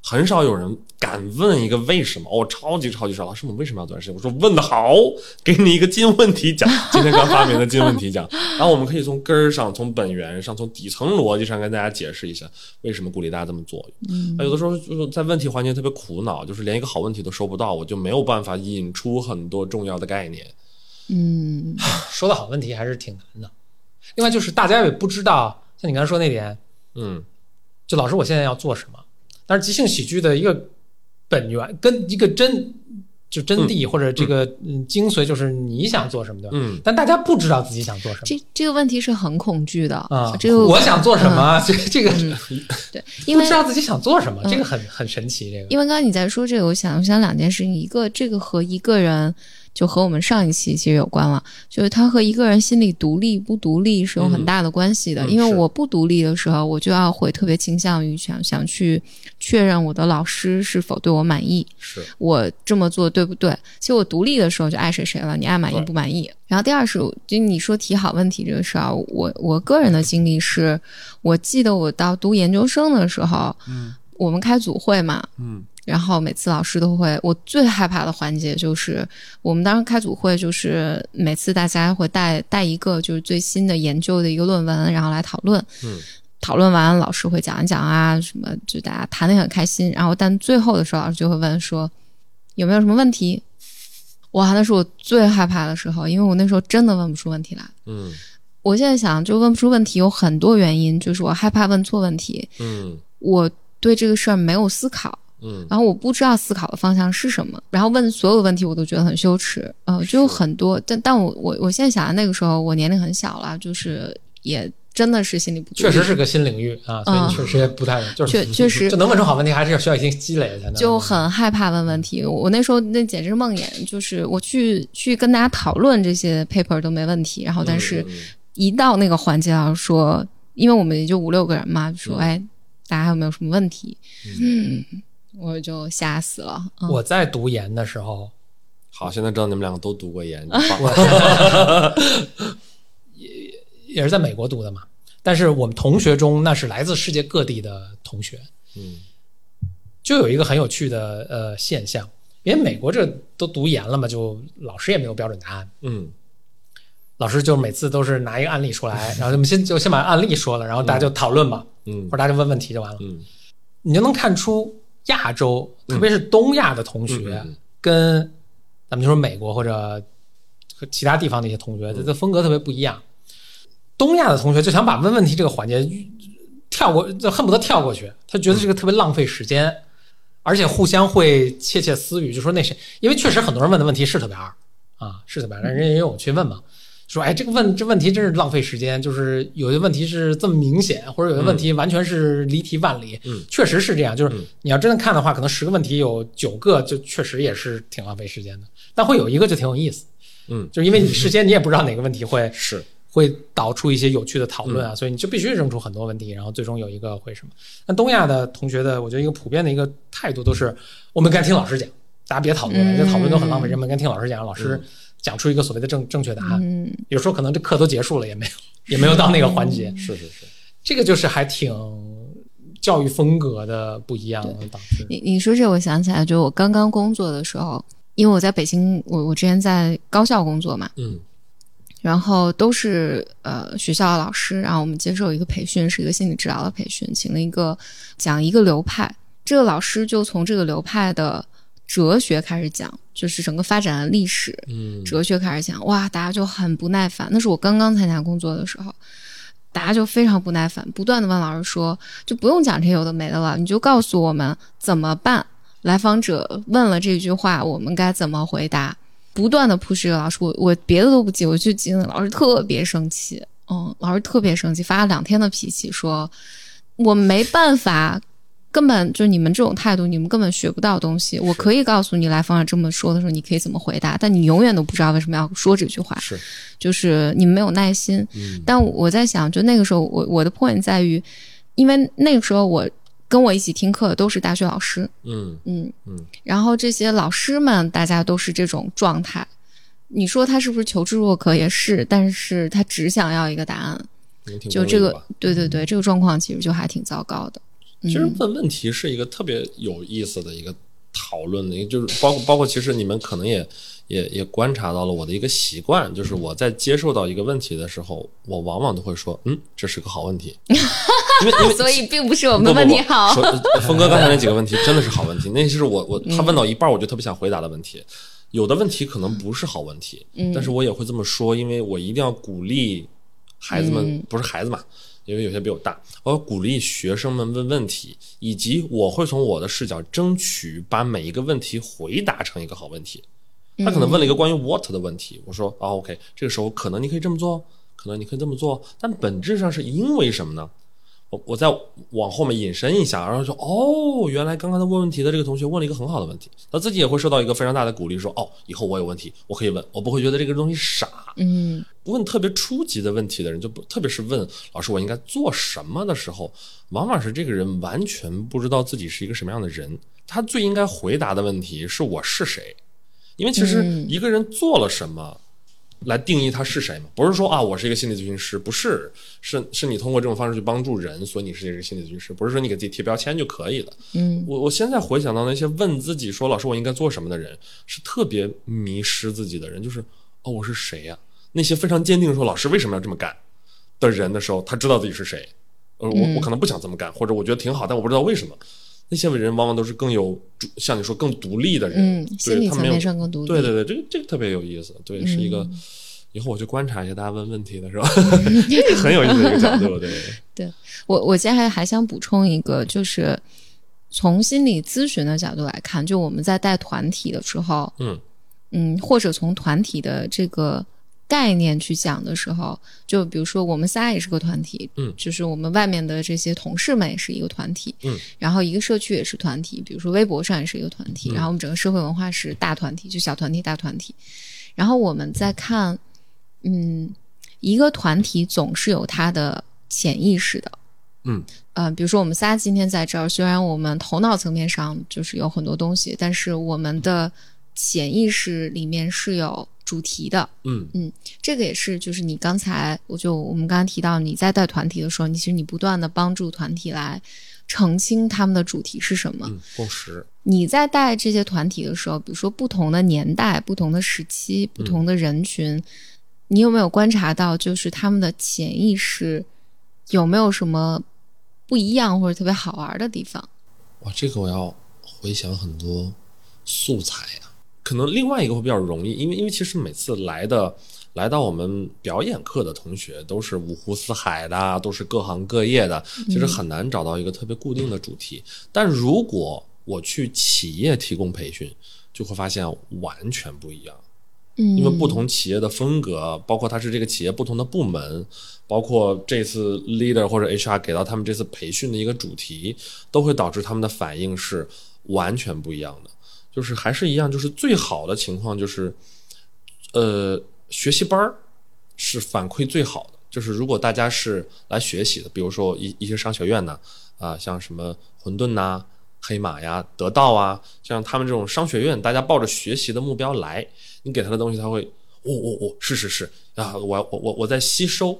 很少有人敢问一个为什么。哦，超级超级少。老师，我们为什么要做这件事情？我说问的好，给你一个金问题奖，<laughs> 今天刚发明的金问题奖。然后我们可以从根儿上、从本源上、从底层逻辑上跟大家解释一下，为什么鼓励大家这么做。嗯有的时候就是在问题环节特别苦恼，就是连一个好问题都收不到，我就没有办法引出很多重要的概念。嗯 <laughs> 说的好问题还是挺难的。另外就是大家也不知道，像你刚才说那点，嗯就老师我现在要做什么？但是即兴喜剧的一个本源跟一个真就真谛或者这个嗯精髓就是你想做什么对吧？嗯，但大家不知道自己想做什么这这个问题是很恐惧的啊。这个我想做什么？这这个 <laughs> 对，因为不知道自己想做什么，嗯这个很很神奇。这个因为刚刚你在说这个，我想我想两件事情，一个这个和一个人就和我们上一期其实有关了，就是他和一个人心理独立不独立是有很大的关系的。嗯因为我不独立的时候，我就要会特别倾向于想想去确认我的老师是否对我满意，是。我这么做对不对？其实我独立的时候就爱谁谁了，你爱满意不满意。然后第二是，就你说提好问题这个事儿，我我个人的经历是，我记得我到读研究生的时候，嗯，我们开组会嘛，嗯然后每次老师都会，我最害怕的环节就是我们当时开组会，就是每次大家会带带一个就是最新的研究的一个论文，然后来讨论。嗯讨论完，老师会讲一讲啊，什么就大家谈的很开心。然后但最后的时候，老师就会问说有没有什么问题。哇，那是我最害怕的时候，因为我那时候真的问不出问题来。嗯我现在想，就问不出问题有很多原因，就是我害怕问错问题，嗯我对这个事儿没有思考。嗯。然后我不知道思考的方向是什么，然后问所有的问题我都觉得很羞耻，呃，就有很多，但但我我我现在想，那个时候我年龄很小了，就是也真的是心里不确实是个新领域啊，所以确实也不太 <laughs> 就是确确实。就能问出好问题，还是要需要一些积累才能。就很害怕问问题。我那时候那简直是梦魇，就是我去去跟大家讨论这些 paper 都没问题，然后但是嗯一到那个环节啊，说因为我们也就五六个人嘛，就说嗯。哎，大家还有没有什么问题？嗯，我就吓死了。嗯、我在读研的时候，好，现在知道你们两个都读过研，<laughs> <laughs> 也是在美国读的嘛，但是我们同学中那是来自世界各地的同学，嗯。就有一个很有趣的呃现象，因为美国这都读研了嘛，就老师也没有标准答案，嗯。老师就每次都是拿一个案例出来，<laughs> 然后我们先就先把案例说了，然后大家就讨论嘛，嗯。或者大家就问问题就完了，嗯。你就能看出亚洲，特别是东亚的同学嗯跟咱们就说美国或者和其他地方的一些同学，嗯这这风格特别不一样。东亚的同学就想把问问题这个环节跳过，就恨不得跳过去，他觉得这个特别浪费时间，而且互相会窃窃私语，就说那谁，因为确实很多人问的问题是特别二啊，是特别二，但人也有去问嘛。说，哎，这个问这问题真是浪费时间，就是有些问题是这么明显，或者有些问题完全是离题万里，嗯。确实是这样。就是嗯。你要真的看的话，可能十个问题有九个就确实也是挺浪费时间的，但会有一个就挺有意思，嗯，就是因为你事先你也不知道哪个问题会 <laughs> 是。会导出一些有趣的讨论啊，嗯。所以你就必须扔出很多问题，然后最终有一个会什么。那东亚的同学的，我觉得一个普遍的一个态度都是，我们该听老师讲，大家别讨论了，嗯。这讨论都很浪费时间，我们该听老师讲，老师嗯讲出一个所谓的正正确答案。嗯，有时候可能这课都结束了，也没有 <laughs> 也没有到那个环节，是是是，这个就是还挺教育风格的不一样导致。你你说这，我想起来，就我刚刚工作的时候，因为我在北京，我我之前在高校工作嘛，嗯。然后都是呃学校的老师，然后我们接受一个培训，是一个心理治疗的培训，请了一个讲一个流派，这个老师就从这个流派的哲学开始讲，就是整个发展的历史，嗯哲学开始讲，哇，大家就很不耐烦。那是我刚刚参加工作的时候，大家就非常不耐烦，不断的问老师说，就不用讲这有的没的了，你就告诉我们怎么办。来访者问了这句话，我们该怎么回答？不断的 push 这个老师，我我别的都不记，我就记得老师特别生气，嗯，老师特别生气，发了两天的脾气，说我没办法。根本就你们这种态度，你们根本学不到东西。我可以告诉你，来访者这么说的时候，你可以怎么回答，但你永远都不知道为什么要说这句话，是，就是你们没有耐心。嗯。但我在想，就那个时候，我我的 point 在于，因为那个时候我跟我一起听课的都是大学老师，嗯。嗯。嗯，然后这些老师们大家都是这种状态。你说他是不是求知若渴也是，但是他只想要一个答案，就这个对对对，这个状况其实就还挺糟糕的。其实嗯问问题是一个特别有意思的一个讨论的，一个就是包括包括，其实你们可能也也也观察到了我的一个习惯，就是我在接受到一个问题的时候，我往往都会说，嗯，这是个好问题，<laughs> 因为因为 <laughs> 所以并不是我们问题不好。<laughs> 峰哥刚才那几个问题真的是好问题，那是我我他问到一半，我就特别想回答的问题。有的问题可能不是好问题，嗯但是我也会这么说，因为我一定要鼓励孩子们，嗯不是孩子嘛，因为有些比我大，我要鼓励学生们问问题，以及我会从我的视角争取把每一个问题回答成一个好问题。他可能问了一个关于 what 的问题，我说啊 OK，这个时候可能你可以这么做，可能你可以这么做，但本质上是因为什么呢？我我再往后面引申一下，然后说哦，原来刚刚他问问题的这个同学问了一个很好的问题，他自己也会受到一个非常大的鼓励，说哦，以后我有问题我可以问，我不会觉得这个东西傻。嗯问特别初级的问题的人，就不特别是问老师我应该做什么的时候，往往是这个人完全不知道自己是一个什么样的人。他最应该回答的问题是我是谁，因为其实嗯一个人做了什么。来定义他是谁嘛？不是说啊，我是一个心理咨询师，不是，是是你通过这种方式去帮助人，所以你是一个心理咨询师，不是说你给自己贴标签就可以了。嗯我我现在回想到那些问自己说老师我应该做什么的人，是特别迷失自己的人，就是哦我是谁呀、那些非常坚定说老师为什么要这么干的人的时候，他知道自己是谁。呃，我嗯我可能不想这么干，或者我觉得挺好，但我不知道为什么。那些人往往都是更有主，像你说更独立的人，嗯，心理层面上更独立。对对对，这个这个特别有意思，对，是一个。嗯以后我去观察一下大家问问题的时候，<laughs> 很有意思的一个角度，对，<laughs> 我我接下来还想补充一个，就是从心理咨询的角度来看，就我们在带团体的时候，嗯嗯，或者从团体的这个概念去讲的时候，就比如说我们仨也是个团体，嗯。就是我们外面的这些同事们也是一个团体，嗯，然后一个社区也是团体，比如说微博上也是一个团体，嗯。然后我们整个社会文化是大团体，就小团体大团体，然后我们再看，嗯，一个团体总是有它的潜意识的，嗯，呃，比如说我们仨今天在这儿，虽然我们头脑层面上就是有很多东西，但是我们的潜意识里面是有主题的。嗯嗯这个也是，就是你刚才我就我们刚刚提到，你在带团体的时候，你其实你不断的帮助团体来澄清他们的主题是什么。嗯，共识，你在带这些团体的时候，比如说不同的年代、不同的时期、不同的人群，你有没有观察到，就是他们的潜意识有没有什么不一样或者特别好玩的地方？哇，这个我要回想很多素材啊。可能另外一个会比较容易，因为因为其实每次来的来到我们表演课的同学都是五湖四海的啊，都是各行各业的，其实很难找到一个特别固定的主题。但如果我去企业提供培训，就会发现完全不一样。嗯，因为不同企业的风格，包括它是这个企业不同的部门，包括这次 leader 或者 HR 给到他们这次培训的一个主题，都会导致他们的反应是完全不一样的。就是还是一样，就是最好的情况就是，呃，学习班儿是反馈最好的。就是如果大家是来学习的，比如说一一些商学院呢，啊、像什么混沌呐、黑马呀、得到啊，像他们这种商学院，大家抱着学习的目标来，你给他的东西，他会，哦哦哦，是是是啊，我我我我在吸收。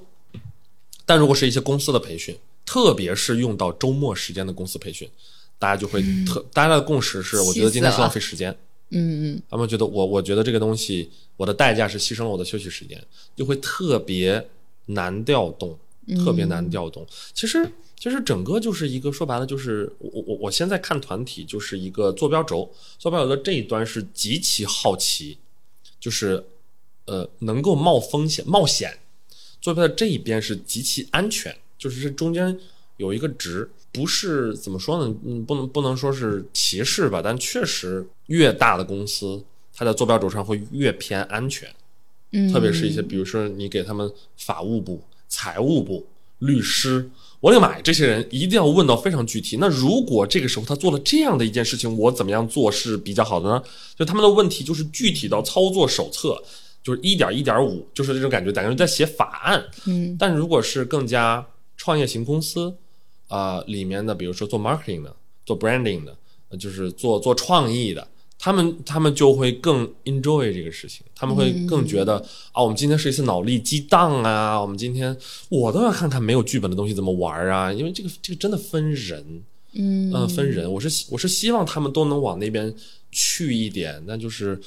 但如果是一些公司的培训，特别是用到周末时间的公司培训，大家就会特，大家的共识是，我觉得今天是浪费时间。嗯嗯他们觉得我，我觉得这个东西，我的代价是牺牲了我的休息时间，就会特别难调动，特别难调动。其实其实整个就是一个说白了就是我我我现在看团体就是一个坐标轴，坐标轴的这一端是极其好奇，就是呃能够冒风险冒险，坐标的这一边是极其安全，就是这中间有一个值，不是怎么说呢？嗯，不能不能说是歧视吧，但确实越大的公司，它的坐标轴上会越偏安全。嗯，特别是一些，比如说你给他们法务部、财务部、律师，我的个妈呀，这些人一定要问到非常具体。那如果这个时候他做了这样的一件事情，我怎么样做是比较好的呢？就他们的问题就是具体到操作手册，就是一点一点五，就是这种感觉，感觉在写法案。嗯但如果是更加创业型公司，啊、里面的比如说做 marketing 的、做 branding 的，呃就是做做创意的，他们他们就会更 enjoy 这个事情，他们会更觉得、啊，我们今天是一次脑力激荡啊，我们今天我都要看看没有剧本的东西怎么玩啊，因为这个这个真的分人，嗯。嗯，分人，我是希我是希望他们都能往那边去一点，那就是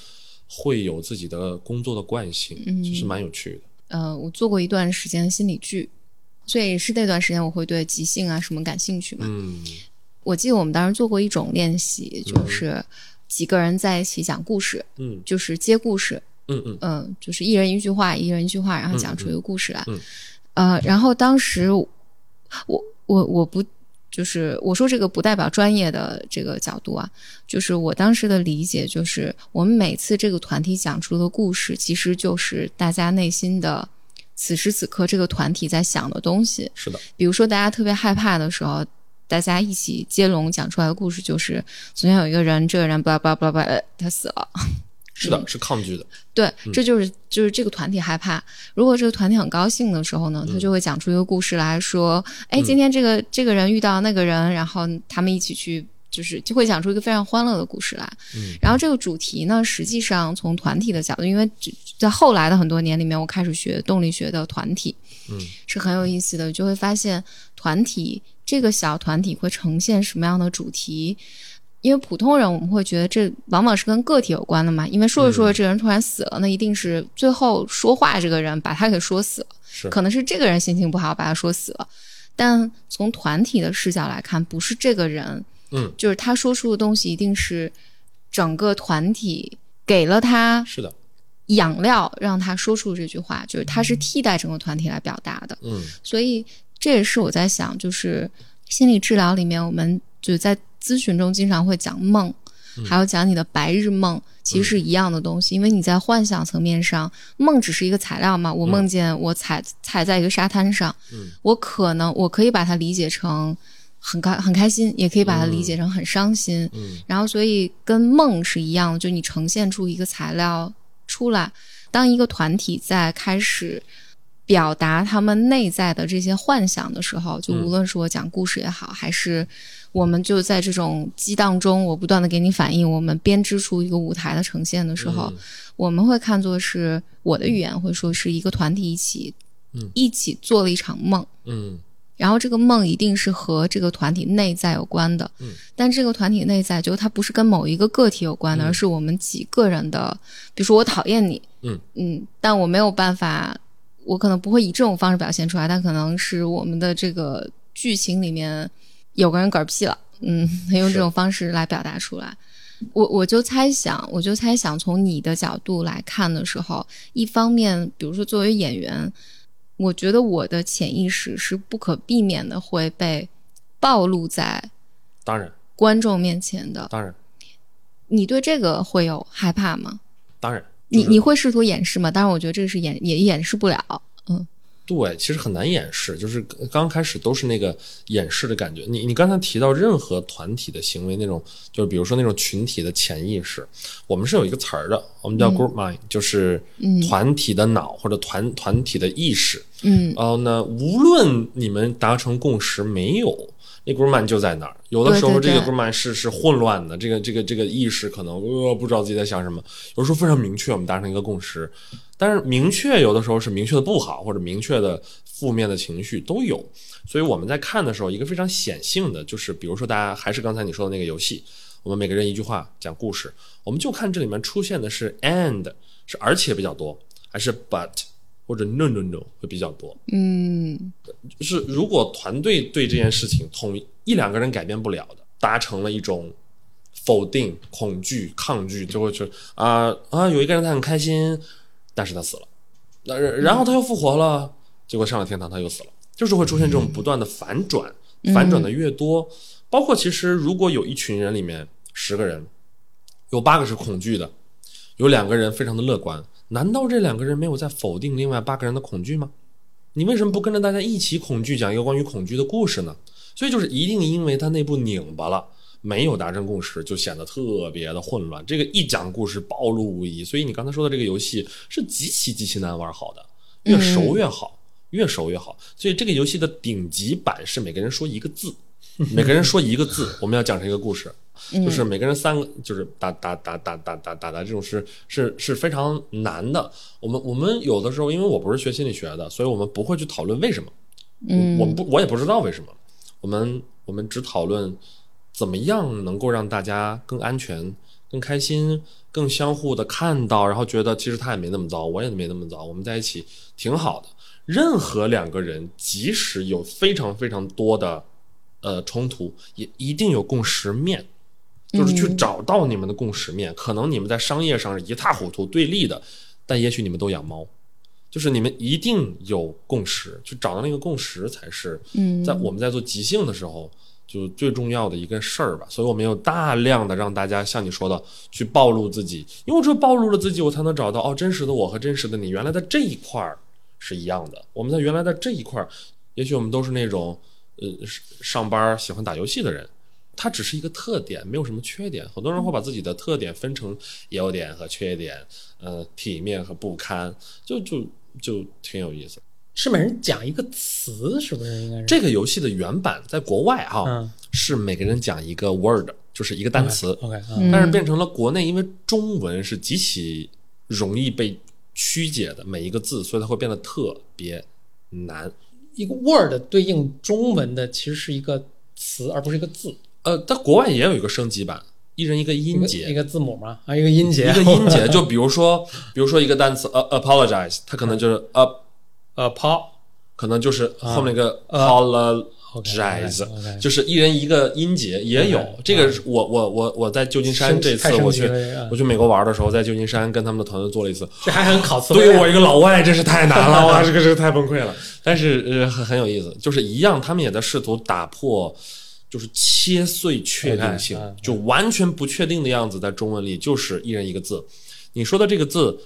会有自己的工作的惯性，就是蛮有趣的。呃，我做过一段时间心理剧，所以是那段时间我会对即兴啊什么感兴趣嘛。嗯。我记得我们当时做过一种练习，就是几个人在一起讲故事，嗯。就是接故事，嗯嗯。嗯，就是一人一句话，一人一句话，然后讲出一个故事来。嗯。呃，然后当时我我我不就是我说这个不代表专业的这个角度啊，就是我当时的理解就是，我们每次这个团体讲出的故事，其实就是大家内心的此时此刻这个团体在想的东西。是的，比如说，大家特别害怕的时候，大家一起接龙讲出来的故事就是，昨天有一个人，这个人巴拉巴拉巴拉巴拉，呃他死了。是的，是抗拒的。对，这就是就是这个团体害怕。如果这个团体很高兴的时候呢，他就会讲出一个故事来说，哎，今天这个这个人遇到那个人，然后他们一起去。就是就会讲出一个非常欢乐的故事来，嗯。然后这个主题呢，实际上从团体的角度，因为只在后来的很多年里面，我开始学动力学的团体，嗯。是很有意思的，就会发现团体这个小团体会呈现什么样的主题。因为普通人我们会觉得这往往是跟个体有关的嘛，因为说着说着这个人突然死了，那一定是最后说话这个人把他给说死了，是。可能是这个人心情不好把他说死了。但从团体的视角来看，不是这个人，嗯，就是他说出的东西一定是整个团体给了他是的，养料，让他说出这句话，就是他是替代整个团体来表达的。嗯所以这也是我在想，就是心理治疗里面，我们就是在咨询中经常会讲梦，还有讲你的白日梦，其实是一样的东西。因为你在幻想层面上，梦只是一个材料嘛。我梦见我踩踩在一个沙滩上，嗯我可能我可以把它理解成很开很开心，也可以把它理解成很伤心。嗯。然后所以跟梦是一样的，就你呈现出一个材料出来，当一个团体在开始表达他们内在的这些幻想的时候，就无论是我讲故事也好，还是我们就在这种激荡中，我不断的给你反应，我们编织出一个舞台的呈现的时候，我们会看作是我的语言会说是一个团体一起，嗯。一起做了一场梦。嗯然后这个梦一定是和这个团体内在有关的，嗯，但这个团体内在就它不是跟某一个个体有关的，嗯。而是我们几个人的，比如说我讨厌你，嗯。嗯，但我没有办法，我可能不会以这种方式表现出来，但可能是我们的这个剧情里面有个人嗝屁了，嗯，用这种方式来表达出来。我我就猜想，我就猜想，从你的角度来看的时候，一方面，比如说作为演员，我觉得我的潜意识是不可避免的会被暴露在当然观众面前的。当然你对这个会有害怕吗？当然，你就是你会试图掩饰吗？当然，我觉得这个是掩也掩饰不了。嗯对，其实很难掩饰，就是刚开始都是那个掩饰的感觉。你你刚才提到任何团体的行为那种，就是比如说那种群体的潜意识，我们是有一个词儿的，我们叫 group mind，、就是嗯团体的脑或者团团体的意识。嗯然后呢，无论你们达成共识没有，那 group mind 就在那儿。有的时候这个对对对 group mind 是是混乱的，这个这个这个意识可能呃不知道自己在想什么。有时候非常明确，我们达成一个共识，但是明确有的时候是明确的不好，或者明确的负面的情绪都有。所以我们在看的时候，一个非常显性的就是，比如说大家还是刚才你说的那个游戏，我们每个人一句话讲故事，我们就看这里面出现的是 and 是而且比较多，还是 but 或者 no no no 会比较多。嗯。就是如果团队对这件事情统一两个人改变不了的，达成了一种否定、恐惧、抗拒，就会去啊啊，有一个人他很开心，但是他死了，那然后他又复活了，结果上了天堂他又死了，就是会出现这种不断的反转，反转的越多，包括其实如果有一群人里面十个人，有八个是恐惧的，有两个人非常的乐观，难道这两个人没有在否定另外八个人的恐惧吗？你为什么不跟着大家一起恐惧，讲一个关于恐惧的故事呢？所以就是一定因为他内部拧巴了，没有达成共识，就显得特别的混乱。这个一讲故事暴露无遗，所以你刚才说的这个游戏是极其极其难玩好的，越熟越好，越熟越好。所以这个游戏的顶级版是每个人说一个字，每个人说一个字，我们要讲成一个故事。就是每个人三个，就是打打打打打打打打这种是是是非常难的。我们我们有的时候，因为我不是学心理学的，所以我们不会去讨论为什么。嗯，我不我也不知道为什么。我们我们只讨论怎么样能够让大家更安全、更开心、更相互的看到，然后觉得其实他也没那么糟，我也没那么糟，我们在一起挺好的。任何两个人，即使有非常非常多的呃冲突，也一定有共识面。就是去找到你们的共识面，可能你们在商业上是一塌糊涂对立的，但也许你们都养猫，就是你们一定有共识，去找到那个共识才是，在我们在做即兴的时候就最重要的一个事儿吧。所以我们有大量的让大家像你说的去暴露自己，因为只有暴露了自己，我才能找到哦，真实的我和真实的你原来在这一块儿是一样的。我们在原来在这一块儿，也许我们都是那种呃上班喜欢打游戏的人。它只是一个特点，没有什么缺点。很多人会把自己的特点分成优点和缺点，呃，体面和不堪，就就就挺有意思。是每人讲一个词，是不是？应该是这个游戏的原版在国外哈、嗯是每个人讲一个 word，就是一个单词。OK，但是变成了国内，因为中文是极其容易被曲解的每一个字，所以它会变得特别难。一个 word 对应中文的其实是一个词，而不是一个字，呃，在国外也有一个升级版，一人一个音节，个一个字母嘛，啊，一个音节，一个音节，<laughs> 就比如说，比如说一个单词呃 apologize，它可能就是 up，呃，po 可能就是后面一个呃 apologize，OK，OK，OK 就是一人一个音节，也有这个是我我我我在旧金山这次我去我去美国玩的时候，在旧金山跟他们的团队做了一次，这还很考对于我一个老外真是太难了，<laughs> 哇，这个这个太崩溃了。但是呃很很有意思，就是一样，他们也在试图打破。就是切碎确定性就完全不确定的样子，在中文里就是一人一个字。你说的这个字，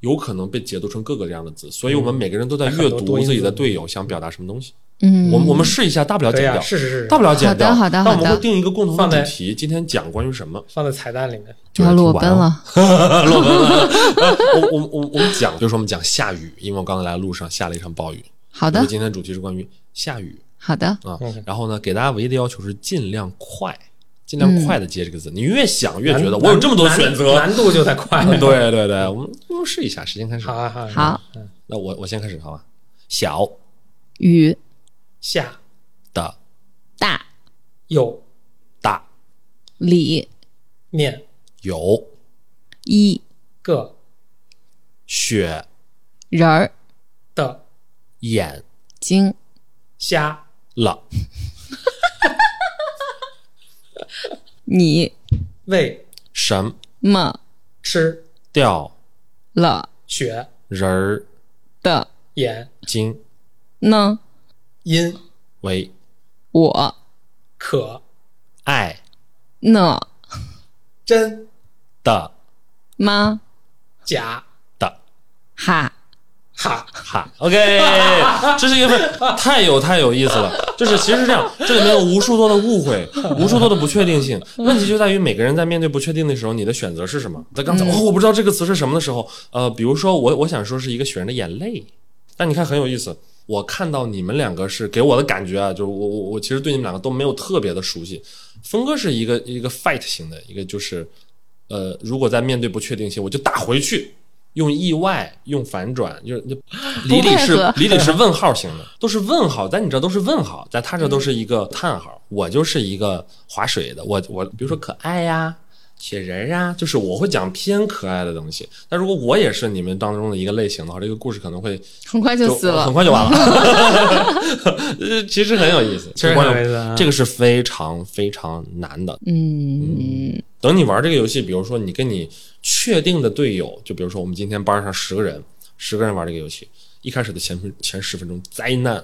有可能被解读成各个这样的字，所以我们每个人都在阅读自己的队友想表达什么东西。嗯，我们我们试一下，大不了剪掉，是是是，大不了剪掉。好的好的那我们会定一个共同的主题，今天讲关于什么？放在彩蛋里面。<laughs> 要 <laughs> 裸奔了，裸奔了。呃我我我我们讲，比如说我们讲下雨，因为我刚才来路上下了一场暴雨。好的我们今天主题是关于下雨好的，啊。然后呢，给大家唯一的要求是尽量快，尽量快的接这个字。你越想越觉得我有这么多选择。难难度就在快。<laughs> 对对对，我们我们试一下，时间开始好。啊好啊好，那我我先开始好吧？小。雨。下。的。大。有。大。里。面。有。一。个。雪。人儿。的。眼。睛。虾了你为什么吃掉了雪人儿的眼睛呢？因为我可爱呢真的吗？假的。哈哈哈，OK，<laughs> 这是一个份太有太有意思了。就是其实是这样，这里面有无数多的误会，无数多的不确定性。问题就在于每个人在面对不确定的时候，你的选择是什么？在刚才、哦，我不知道这个词是什么的时候，呃，比如说我我想说是一个雪人的眼泪，但你看很有意思。我看到你们两个是给我的感觉啊，就是我我我其实对你们两个都没有特别的熟悉。峰哥是一个一个 fight 型的，一个就是呃，如果在面对不确定性，我就打回去，用意外，用反转，就是就李李是李李是问号型的，<laughs> 都是问号，在你这都是问号，在他这都是一个叹号。我就是一个划水的，我我比如说可爱呀，雪人啊，就是我会讲偏可爱的东西。但如果我也是你们当中的一个类型的话，这个故事可能会很快就死了很。快就完了。<laughs> 呃其实很有意思，其实很有意思啊这个是非常非常难的。嗯等你玩这个游戏，比如说你跟你确定的队友，就比如说我们今天班上十个人，十个人玩这个游戏，一开始的前分前十分钟灾难，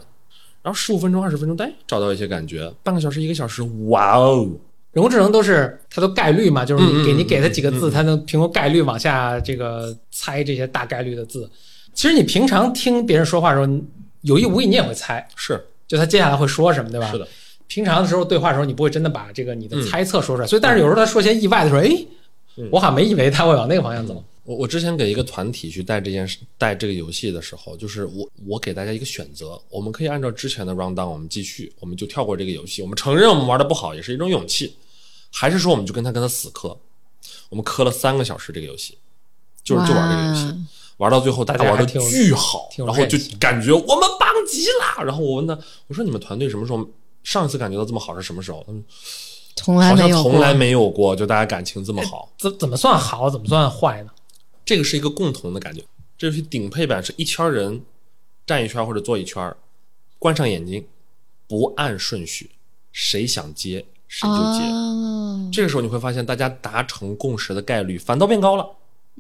然后十五分钟、二十分钟，哎，找到一些感觉，半个小时、一个小时，哇哦，人工智能都是它都概率嘛，就是你给你给它几个字，它能凭空概率往下这个猜这些大概率的字。其实你平常听别人说话的时候，有意无意你也会猜，是就他接下来会说什么，对吧？是的，平常的时候对话的时候，你不会真的把这个你的嗯猜测说出来，所以但是有时候他说些意外的时候，哎，嗯我好像没以为他会往那个方向走。我我之前给一个团体去带这件事带这个游戏的时候，就是我我给大家一个选择，我们可以按照之前的 round down 我们继续，我们就跳过这个游戏，我们承认我们玩的不好，也是一种勇气，还是说我们就跟他跟他死磕，我们磕了三个小时这个游戏，就是就玩这个游戏。玩到最后，大家玩的巨好，然后就感觉我们棒极了。然后我问他，我说你们团队什么时候上一次感觉到这么好是什么时候？他们从来好像没有过从来没有过，就大家感情这么好。怎怎么算好，怎么算坏呢？这个是一个共同的感觉。这游戏顶配版是一圈人站一圈或者坐一圈，关上眼睛，不按顺序，谁想接谁就接。哦，这个时候你会发现，大家达成共识的概率反倒变高了。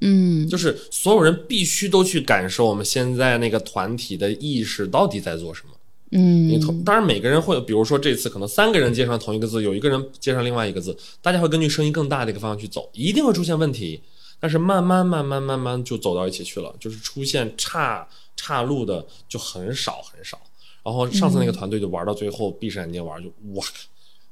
嗯就是所有人必须都去感受我们现在那个团体的意识到底在做什么。你同嗯当然每个人会有，比如说这次可能三个人接上同一个字，有一个人接上另外一个字，大家会根据声音更大的一个方向去走，一定会出现问题，但是慢慢慢慢慢慢就走到一起去了，就是出现岔岔路的就很少很少。然后上次那个团队就玩到最后，闭上眼睛玩就哇。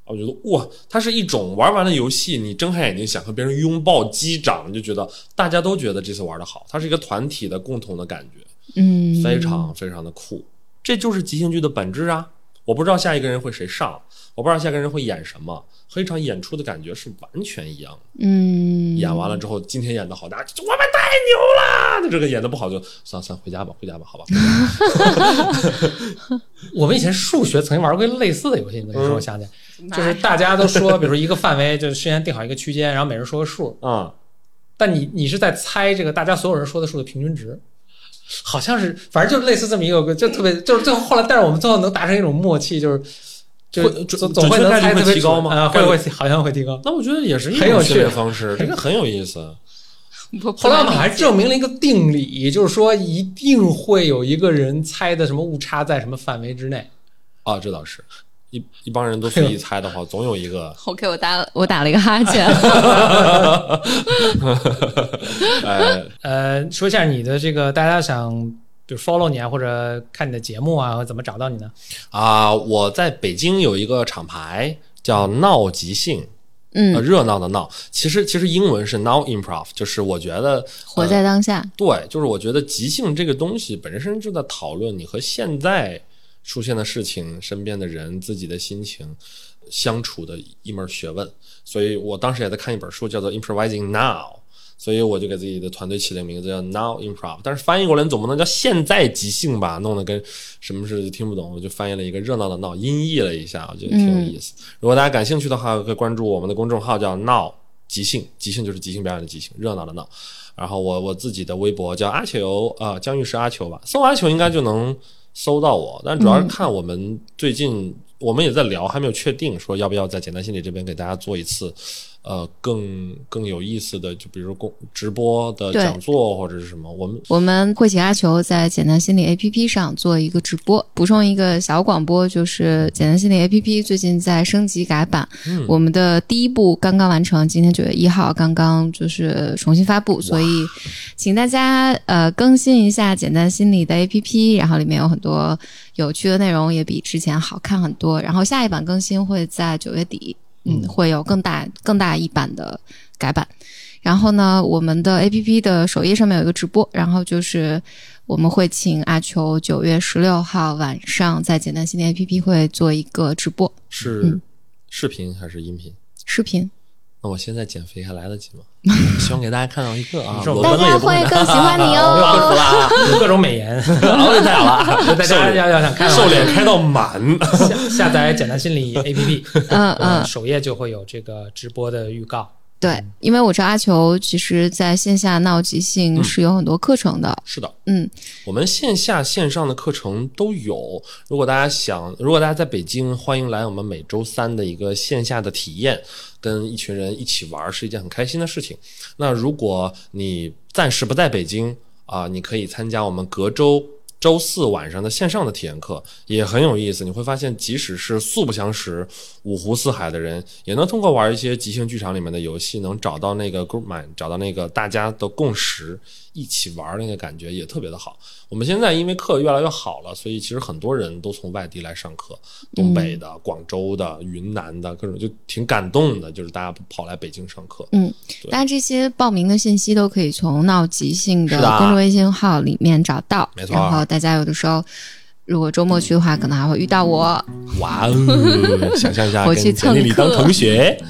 我觉得哇，它是一种玩完了游戏，你睁开眼睛想和别人拥抱击掌，你就觉得大家都觉得这次玩的好，它是一个团体的共同的感觉。嗯，非常非常的酷，这就是即兴剧的本质啊！我不知道下一个人会谁上，我不知道下一个人会演什么，和一场演出的感觉是完全一样的。嗯演完了之后，今天演的好，大家我们太牛了。那这个演的不好就算了算了，回家吧，回家吧，好吧。<laughs> <laughs> 我们以前数学曾经玩过类似的游戏，你说，我想起来，嗯就是大家都说，比如说一个范围，就是事先定好一个区间，然后每人说个数，啊、但你你是在猜这个大家所有人说的数的平均值，好像是，反正就是类似这么一个，就特别就是最后后来，但是我们最后能达成一种默契，就是就会准总总会猜特别提高吗准啊，会会好像会提高。那我觉得也是一很有趣种训练方式，<laughs> 这个很有意思。后来我们还证明了一个定理，就是说一定会有一个人猜的什么误差在什么范围之内。啊，这倒是一一帮人都 <laughs> 随意猜的话，总有一个 <laughs> OK，我打我打了一个哈欠。哎，呃，说一下你的这个，大家想比如 follow 你啊，或者看你的节目啊，或者怎么找到你呢？啊，我在北京有一个厂牌叫闹即兴，呃，嗯，热闹的闹。其实其实英文是 now improv，就是我觉得活在当下。对，就是我觉得即兴这个东西本身就在讨论你和现在出现的事情、身边的人、自己的心情相处的一门学问。所以我当时也在看一本书，叫做《Improvising Now》。所以我就给自己的团队起了个名字叫 Now Improv，但是翻译过来你总不能叫现在即兴吧，弄得跟什么似的听不懂，我就翻译了一个热闹的闹，音译了一下，我觉得挺有意思。如果大家感兴趣的话，可以关注我们的公众号叫 Now 即兴，即兴就是即兴表演的即兴，热闹的闹。然后我我自己的微博叫阿球啊、江玉是阿球吧，搜阿球应该就能搜到我。但主要是看我们最近、我们也在聊，还没有确定说要不要在简单心理这边给大家做一次。呃，更更有意思的，就比如说公直播的讲座或者是什么，我们我们会请阿球在简单心理 APP 上做一个直播。补充一个小广播，就是简单心理 APP 最近在升级改版，嗯我们的第一步刚刚完成，今天九月一号刚刚就是重新发布，所以请大家呃更新一下简单心理的 APP，然后里面有很多有趣的内容，也比之前好看很多。然后下一版更新会在九月底，嗯，会有更大更大一版的改版。然后呢，我们的 A P P 的首页上面有一个直播，然后就是我们会请阿秋九月十六号晚上在简单心理 A P P 会做一个直播是嗯视频还是音频？视频，那我现在减肥还来得及吗？<laughs> 希望给大家看到一个啊，我大家纹了也不会更喜欢你有哦。<laughs> 各有 <laughs> 各种美颜，哦，这太好了，大家要要想看瘦脸开到满。下下载简单心理 A P P，嗯嗯，首页就会有这个直播的预告。对，因为我知道阿球其实在线下闹即兴嗯是有很多课程的，是的，嗯我们线下线上的课程都有。如果大家想，如果大家在北京，欢迎来我们每周三的一个线下的体验，跟一群人一起玩是一件很开心的事情。那如果你暂时不在北京啊、你可以参加我们隔周。周四晚上的线上的体验课也很有意思，你会发现，即使是素不相识、五湖四海的人，也能通过玩一些即兴剧场里面的游戏，能找到那个 group mind，找到那个大家的共识，一起玩那个感觉也特别的好。我们现在因为课越来越好了，所以其实很多人都从外地来上课，东北的、广州的、云南的各种，就挺感动的，就是大家跑来北京上课。嗯，大家这些报名的信息都可以从闹即兴的公众微信号里面找到。没错然后大家有的时候，如果周末去的话，可能还会遇到我。哇哦，想象一下，<laughs> 跟我去蹭简历里当课同学，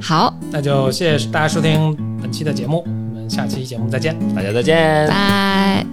好，那就谢谢大家收听本期的节目，下期节目再见，大家再见，拜。